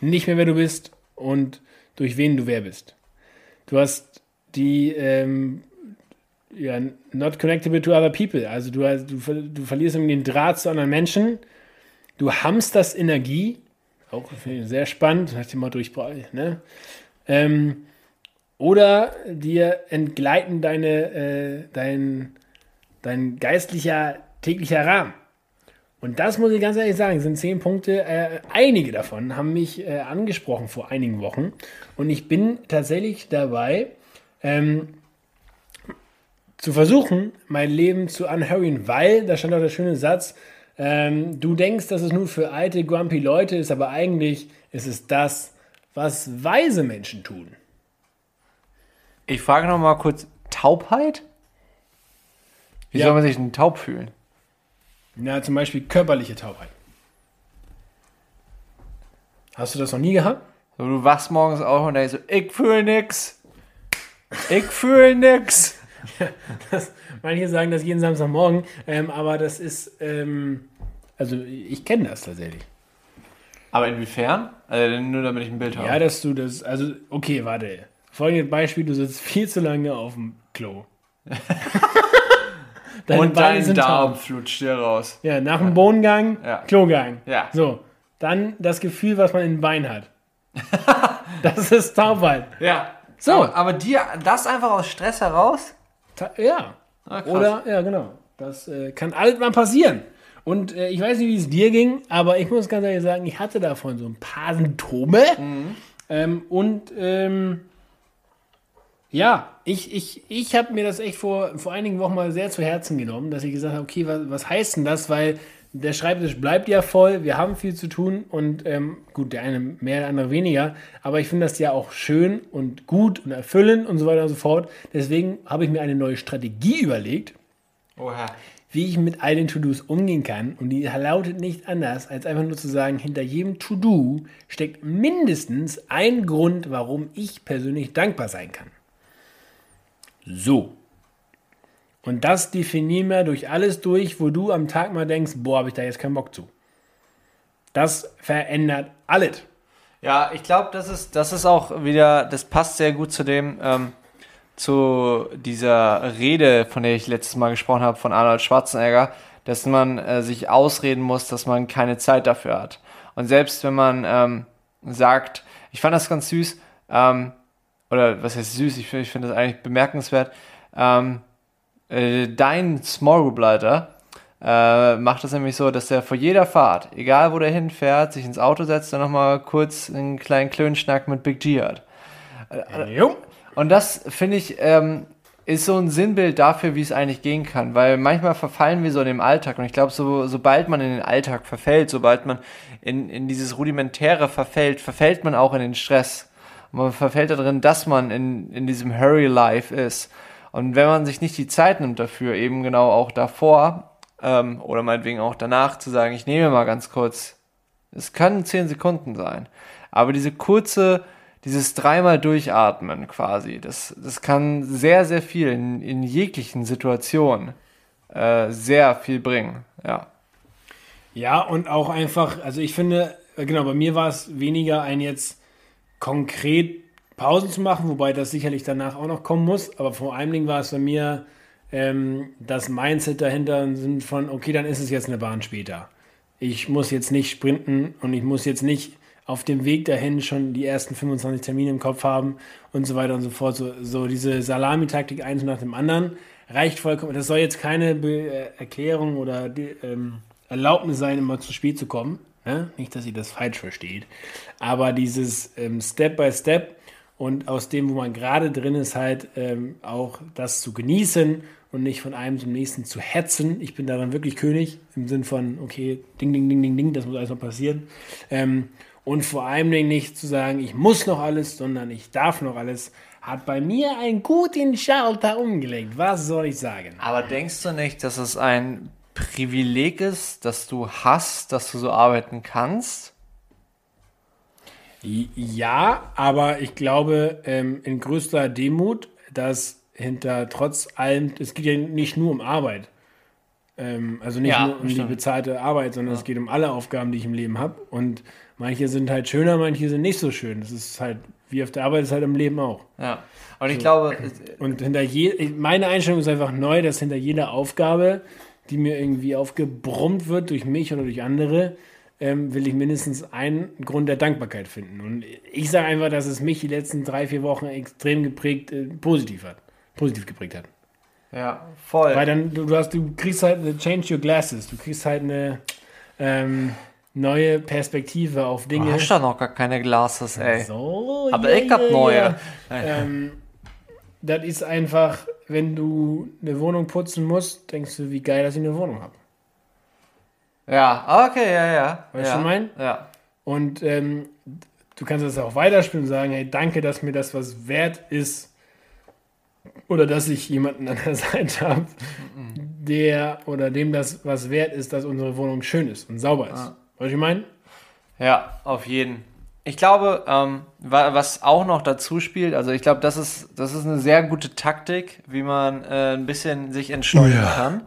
nicht mehr, wer du bist und durch wen du wer bist. Du hast die ähm, ja, not connectable to other people. Also du, du, du verlierst den Draht zu anderen Menschen. Du hamsterst Energie. Auch sehr spannend. Nach dem Motto, ich ne? Ähm, oder dir entgleiten deine, äh, dein, dein geistlicher täglicher Rahmen. Und das muss ich ganz ehrlich sagen, sind zehn Punkte. Äh, einige davon haben mich äh, angesprochen vor einigen Wochen. Und ich bin tatsächlich dabei, ähm, zu versuchen, mein Leben zu unhurryen, weil, da stand auch der schöne Satz, ähm, du denkst, dass es nur für alte, grumpy Leute ist, aber eigentlich ist es das, was weise Menschen tun. Ich frage noch mal kurz, Taubheit? Wie Ja. soll man sich denn taub fühlen? Na, zum Beispiel körperliche Taubheit. Hast du das noch nie gehabt? So, du wachst morgens auf und denkst so, ich fühl nix. Ich fühl nix. Das, manche sagen das jeden Samstagmorgen, ähm, aber das ist, ähm, also ich kenne das tatsächlich. Aber inwiefern? Also nur damit ich ein Bild habe. Ja, dass du das, also, okay, warte. Folgendes Beispiel, du sitzt viel zu lange auf dem Klo. deine Und Beine dein sind Darm taub. flutscht dir raus. Ja, nach dem Bohnengang, Ja. Klogang. Ja. So, dann das Gefühl, was man in den Beinen hat. das ist Taubheit. Ja. So. Aber, aber dir, das einfach aus Stress heraus? Ta ja. Ah. Oder, ja, genau. Das äh, kann alles mal passieren. Und äh, ich weiß nicht, wie es dir ging, aber ich muss ganz ehrlich sagen, ich hatte davon so ein paar Symptome. Ähm, und ähm, ja, ich, ich, ich habe mir das echt vor, vor einigen Wochen mal sehr zu Herzen genommen, dass ich gesagt habe, okay, was, was heißt denn das? Weil der Schreibtisch bleibt ja voll, wir haben viel zu tun und ähm, gut, der eine mehr, der andere weniger, aber ich finde das ja auch schön und gut und erfüllend und so weiter und so fort. Deswegen habe ich mir eine neue Strategie überlegt, Oha. wie ich mit all den To-Dos umgehen kann. Und die lautet nicht anders, als einfach nur zu sagen, hinter jedem To-Do steckt mindestens ein Grund, warum ich persönlich dankbar sein kann. So. Und das definieren wir durch alles durch, wo du am Tag mal denkst, boah, habe ich da jetzt keinen Bock zu. Das verändert alles. Ja, ich glaube, das ist, das ist auch wieder, das passt sehr gut zu dem, ähm, zu dieser Rede, von der ich letztes Mal gesprochen habe, von Arnold Schwarzenegger, dass man äh, sich ausreden muss, dass man keine Zeit dafür hat. Und selbst wenn man ähm, sagt, ich fand das ganz süß, ähm, oder was heißt süß, ich, finde ich finde das eigentlich bemerkenswert, ähm, äh, dein Small Group Leiter äh, macht das nämlich so, dass er vor jeder Fahrt, egal wo der hinfährt, sich ins Auto setzt und nochmal kurz einen kleinen Klönschnack mit Big G hat. Jo. Und das finde ich ähm, ist so ein Sinnbild dafür, wie es eigentlich gehen kann, weil manchmal verfallen wir so in den Alltag und ich glaube, so, sobald man in den Alltag verfällt, sobald man in, in dieses Rudimentäre verfällt, verfällt man auch in den Stress. Man verfällt darin, dass man in, in diesem Hurry Life ist. Und wenn man sich nicht die Zeit nimmt dafür, eben genau auch davor ähm, oder meinetwegen auch danach zu sagen, ich nehme mal ganz kurz, es können zehn Sekunden sein, aber diese kurze, dieses dreimal durchatmen quasi, das, das kann sehr, sehr viel in, in jeglichen Situationen äh, sehr viel bringen. Ja. Ja, und auch einfach, also ich finde, genau, bei mir war es weniger ein jetzt konkret Pausen zu machen, wobei das sicherlich danach auch noch kommen muss, aber vor allen Dingen war es bei mir ähm, das Mindset dahinter Sinne von, okay, dann ist es jetzt eine Bahn später. Ich muss jetzt nicht sprinten und ich muss jetzt nicht auf dem Weg dahin schon die ersten 25 Termine im Kopf haben und so weiter und so fort. So, so diese Salamitaktik eins nach dem anderen reicht vollkommen. Das soll jetzt keine Be äh, Erklärung oder die, ähm, Erlaubnis sein, immer zu spät zu kommen. Ja? Nicht, dass ihr das falsch versteht. Aber dieses ähm, Step by Step und aus dem, wo man gerade drin ist, halt ähm, auch das zu genießen und nicht von einem zum nächsten zu hetzen. Ich bin daran wirklich König im Sinn von, okay, ding, ding, ding, ding, ding, das muss alles noch passieren. Ähm, und vor allem nicht zu sagen, ich muss noch alles, sondern ich darf noch alles, hat bei mir einen guten Schalter umgelegt. Was soll ich sagen? Aber denkst du nicht, dass es ein Privileg ist, dass du hast, dass du so arbeiten kannst? Ja, aber ich glaube ähm, in größter Demut, dass hinter trotz allem, es geht ja nicht nur um Arbeit. Ähm, also nicht Ja, nur um die stimmt. bezahlte Arbeit, sondern es geht um alle Aufgaben, die ich im Leben habe. Und manche sind halt schöner, manche sind nicht so schön. Das ist halt, wie auf der Arbeit ist halt im Leben auch. Ja. Und ich glaube, Und hinter je, meine Einstellung ist einfach neu, dass hinter jeder Aufgabe, die mir irgendwie aufgebrummt wird durch mich oder durch andere, ähm, will ich mindestens einen Grund der Dankbarkeit finden. Und ich sage einfach, dass es mich die letzten drei, vier Wochen extrem geprägt, äh, positiv hat. Positiv geprägt hat. ja, voll. Weil dann, du, du hast, du kriegst halt eine Change your glasses. Du kriegst halt eine ähm, neue Perspektive auf Du Dinge. hast doch noch gar keine Glasses, ey. So, Aber ja, ich hab ja, neue. ja. Ähm, das ist einfach, wenn du eine Wohnung putzen musst, denkst du, wie geil, dass ich eine Wohnung habe. Ja, okay, ja, ja. Weißt du, ja. ich mein? Ja. Und ähm, du kannst das auch weiterspielen und sagen, hey, danke, dass mir das was wert ist. Oder dass ich jemanden an der Seite habe, der oder dem das was wert ist, dass unsere Wohnung schön ist und sauber ist. Weißt du, ich meine? Ja, auf jeden. Ich glaube, ähm, wa- was auch noch dazu spielt, also ich glaube, das ist, das ist eine sehr gute Taktik, wie man äh, ein bisschen sich entschleunigen Oh ja. kann.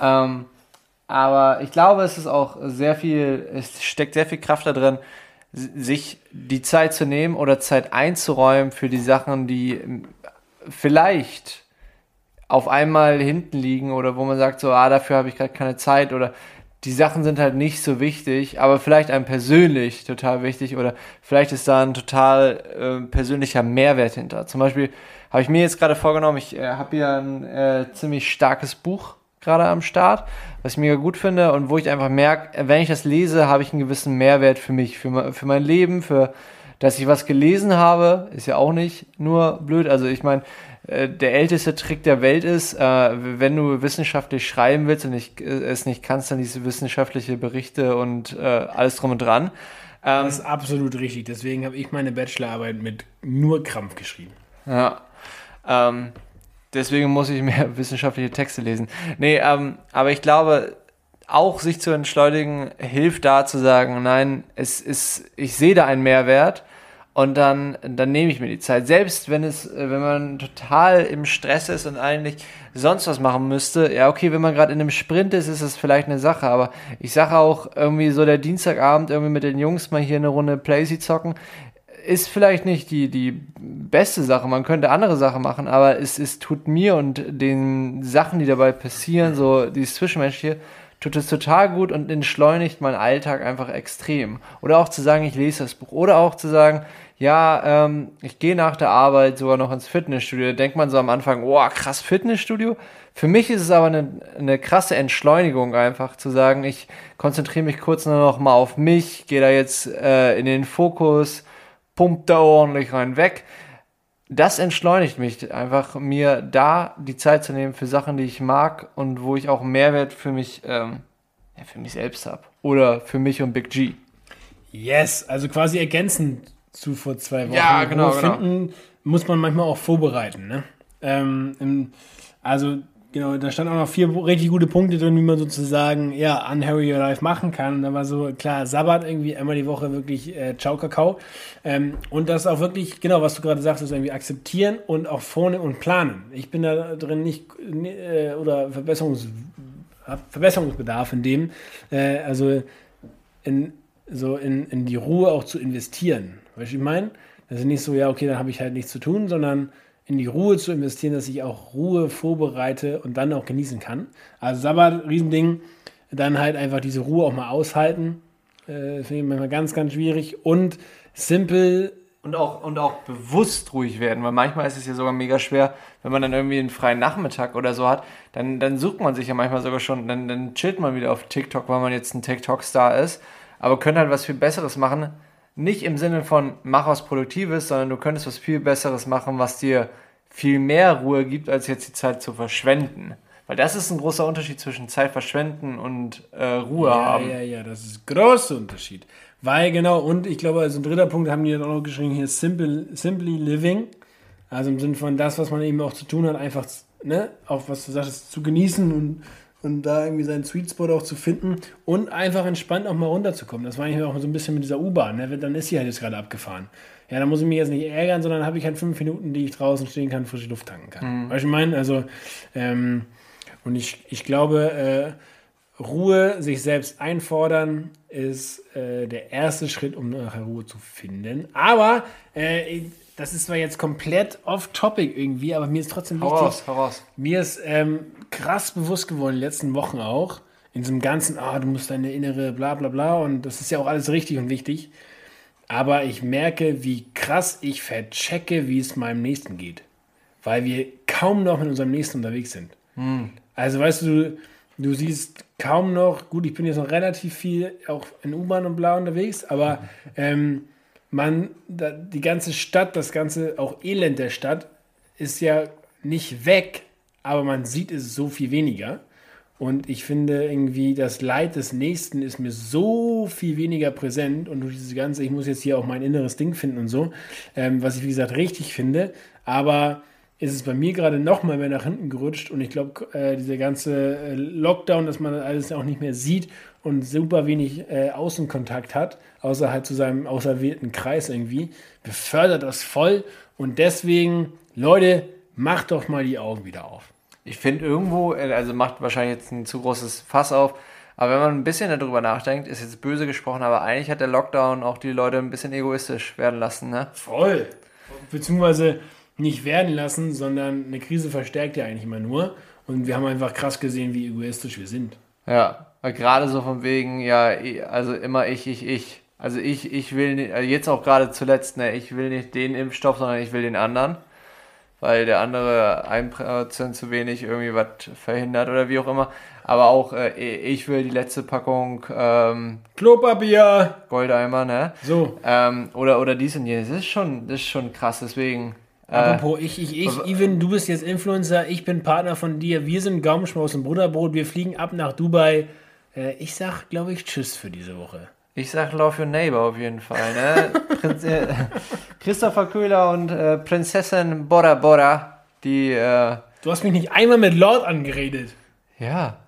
Ähm, aber ich glaube, es ist auch sehr viel, es steckt sehr viel Kraft da drin, sich die Zeit zu nehmen oder Zeit einzuräumen für die Sachen, die ähm, vielleicht auf einmal hinten liegen oder wo man sagt, so, ah, dafür habe ich gerade keine Zeit oder die Sachen sind halt nicht so wichtig, aber vielleicht einem persönlich total wichtig oder vielleicht ist da ein total äh, persönlicher Mehrwert hinter. Zum Beispiel habe ich mir jetzt gerade vorgenommen, ich äh, habe hier ein äh, ziemlich starkes Buch gerade am Start, was ich mega gut finde und wo ich einfach merke, wenn ich das lese, habe ich einen gewissen Mehrwert für mich, für, für mein Leben, für dass ich was gelesen habe, ist ja auch nicht nur blöd. Also ich meine, äh, der älteste Trick der Welt ist, äh, wenn du wissenschaftlich schreiben willst und ich, äh, es nicht kannst, dann diese wissenschaftliche Berichte und alles drum und dran. Ähm, das ist absolut richtig. Deswegen habe ich meine Bachelorarbeit mit nur Krampf geschrieben. Ja. Ähm, deswegen muss ich mehr wissenschaftliche Texte lesen. Nee, ähm, aber ich glaube, auch sich zu entschleunigen hilft da zu sagen, nein, es ist, ich sehe da einen Mehrwert und dann, dann nehme ich mir die Zeit. Selbst wenn es, wenn man total im Stress ist und eigentlich sonst was machen müsste, ja, okay, wenn man gerade in einem Sprint ist, ist es vielleicht eine Sache, aber ich sage auch irgendwie so der Dienstagabend irgendwie mit den Jungs mal hier eine Runde Playsy zocken, ist vielleicht nicht die, die beste Sache. Man könnte andere Sachen machen, aber es, es tut mir und den Sachen, die dabei passieren, so dieses Zwischenmenschliche, tut es total gut und entschleunigt meinen Alltag einfach extrem. Oder auch zu sagen, ich lese das Buch. Oder auch zu sagen, ja, ähm, ich gehe nach der Arbeit sogar noch ins Fitnessstudio. Denkt man so am Anfang, oh, krass, Fitnessstudio. Für mich ist es aber eine, eine krasse Entschleunigung einfach zu sagen, ich konzentriere mich kurz nur noch mal auf mich, gehe da jetzt äh, in den Fokus, pumpt da ordentlich rein weg. Das entschleunigt mich einfach, mir da die Zeit zu nehmen für Sachen, die ich mag und wo ich auch Mehrwert für mich, ähm, ja, für mich selbst habe. Oder für mich und Big G. Yes, also quasi ergänzend zu vor zwei Wochen. Ja, genau. genau. Finden muss man manchmal auch vorbereiten. Ne? Ähm, also Genau, da stand auch noch vier richtig gute Punkte drin, wie man sozusagen ja an Harry Your Life machen kann. Und da war so klar Sabbat irgendwie einmal die Woche wirklich äh, Ciao Kakao. Ähm, und das auch wirklich, genau, was du gerade sagst, ist irgendwie akzeptieren und auch vorne und planen. Ich bin da drin nicht äh, oder Verbesserungs, Verbesserungsbedarf in dem, äh, also in, so in, in die Ruhe auch zu investieren. Weißt du, ich meine? Das ist nicht so, ja, okay, dann habe ich halt nichts zu tun, sondern in die Ruhe zu investieren, dass ich auch Ruhe vorbereite und dann auch genießen kann. Also Sabbat, Riesending, dann halt einfach diese Ruhe auch mal aushalten. Äh, Finde ich manchmal ganz, ganz schwierig. Und simpel. Und auch, und auch bewusst ruhig werden, weil manchmal ist es ja sogar mega schwer, wenn man dann irgendwie einen freien Nachmittag oder so hat, dann, dann sucht man sich ja manchmal sogar schon, dann, dann chillt man wieder auf TikTok, weil man jetzt ein TikTok-Star ist, aber könnte halt was viel Besseres machen, nicht im Sinne von mach was Produktives, sondern du könntest was viel Besseres machen, was dir viel mehr Ruhe gibt, als jetzt die Zeit zu verschwenden. Weil das ist ein großer Unterschied zwischen Zeit verschwenden und äh, Ruhe ja, haben. Ja, ja, das ist ein großer Unterschied. Weil genau, und ich glaube, also ein dritter Punkt haben die dann auch noch geschrieben, hier simple, Simply Living. Also im Sinne von das, was man eben auch zu tun hat, einfach, ne, auch was du sagst, zu genießen und und da irgendwie seinen Sweet Spot auch zu finden und einfach entspannt auch mal runterzukommen. Das war eigentlich auch so ein bisschen mit dieser U-Bahn. Ne? Dann ist sie halt jetzt gerade abgefahren. Ja, dann muss ich mich jetzt nicht ärgern, sondern habe ich halt fünf Minuten, die ich draußen stehen kann, frische Luft tanken kann. Mhm. Weißt du, ich meine? Also, ähm, und ich, ich glaube, äh, Ruhe, sich selbst einfordern, ist äh, der erste Schritt, um nachher Ruhe zu finden. Aber äh, das ist zwar jetzt komplett off-topic irgendwie, aber mir ist trotzdem wichtig. Hau raus, hau raus. Mir ist ähm, krass bewusst geworden, in den letzten Wochen auch, in diesem ganzen, ah, du musst deine innere bla bla bla und das ist ja auch alles richtig und wichtig. Aber ich merke, wie krass ich verchecke, wie es meinem Nächsten geht. Weil wir kaum noch mit unserem Nächsten unterwegs sind. Hm. Also weißt du, du siehst kaum noch, gut, ich bin jetzt noch relativ viel auch in U-Bahn und bla unterwegs, aber ähm, man, da, die ganze Stadt, das ganze auch Elend der Stadt ist ja nicht weg, aber man sieht es so viel weniger. Und ich finde irgendwie, das Leid des Nächsten ist mir so viel weniger präsent und durch diese ganze, ich muss jetzt hier auch mein inneres Ding finden und so, ähm, was ich wie gesagt richtig finde. Aber ist es bei mir gerade noch mal mehr nach hinten gerutscht und ich glaube, äh, dieser ganze äh, Lockdown, dass man alles auch nicht mehr sieht und super wenig äh, Außenkontakt hat, außer halt zu seinem auserwählten Kreis irgendwie, befördert das voll und deswegen, Leute, macht doch mal die Augen wieder auf. Ich finde irgendwo, äh, also macht wahrscheinlich jetzt ein zu großes Fass auf, aber wenn man ein bisschen darüber nachdenkt, ist jetzt böse gesprochen, aber eigentlich hat der Lockdown auch die Leute ein bisschen egoistisch werden lassen, ne? Voll. Beziehungsweise nicht werden lassen, sondern eine Krise verstärkt ja eigentlich immer nur. Und wir haben einfach krass gesehen, wie egoistisch wir sind. Ja, gerade so von wegen, ja, also immer ich, ich, ich. Also ich, ich will nicht, also jetzt auch gerade zuletzt, ne, ich will nicht den Impfstoff, sondern ich will den anderen. Weil der andere ein Prozent zu wenig irgendwie was verhindert oder wie auch immer. Aber auch äh, ich will die letzte Packung ähm, Klopapier! Goldeimer, ne? So, Ähm, oder, oder dies und jenes. Das ist schon, das ist schon krass, deswegen. Äh, apropos, ich, ich, ich, Even, du bist jetzt Influencer, ich bin Partner von dir, wir sind Gaumenschmaus und Butterbrot, wir fliegen ab nach Dubai. Äh, ich sag, glaube ich, Tschüss für diese Woche. Ich sag Love Your Neighbor auf jeden Fall, ne? Prinz, äh, Christopher Köhler und äh, Prinzessin Bora Bora, die, äh, Du hast mich nicht einmal mit Lord angeredet. ja.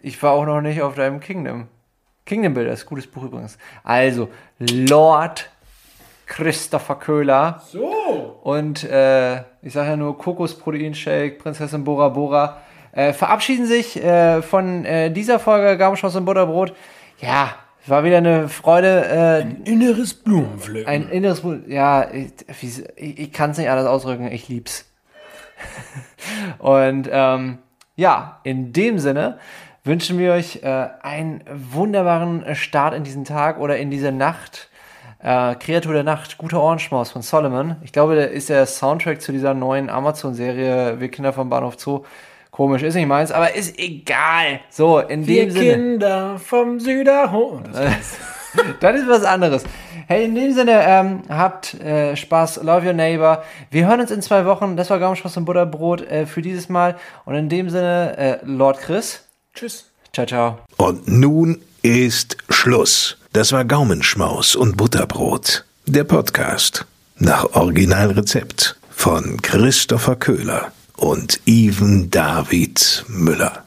Ich war auch noch nicht auf deinem Kingdom. Kingdom Builder ist ein gutes Buch übrigens. Also, Lord Christopher Köhler So! und äh, ich sage ja nur Kokosproteinshake, Prinzessin Bora Bora äh, verabschieden sich äh, von äh, dieser Folge Gabelschloss und Butterbrot. Ja, es war wieder eine Freude, äh, Inneres Blumenpflücken. ein inneres, Bu- ja, ich, ich, ich kann es nicht anders ausdrücken, ich lieb's. Und ähm, ja, in dem Sinne wünschen wir euch äh, einen wunderbaren Start in diesen Tag oder in diese Nacht. Äh, Kreatur der Nacht, guter Ohrenschmaus von Solomon. Ich glaube, der ist der Soundtrack zu dieser neuen Amazon-Serie Wir Kinder vom Bahnhof Zoo. Komisch, ist nicht meins, aber ist egal. So, in wir dem Sinne. Kinder vom Süderhof. Das war's. Das ist was anderes. Hey, in dem Sinne, ähm, habt äh, Spaß, love your neighbor. Wir hören uns in zwei Wochen. Das war Gaumenschmaus und Butterbrot äh, für dieses Mal. Und in dem Sinne, äh, Lord Chris. Tschüss. Ciao, ciao. Und nun ist Schluss. Das war Gaumenschmaus und Butterbrot. Der Podcast nach Originalrezept von Christopher Köhler und Even David Müller.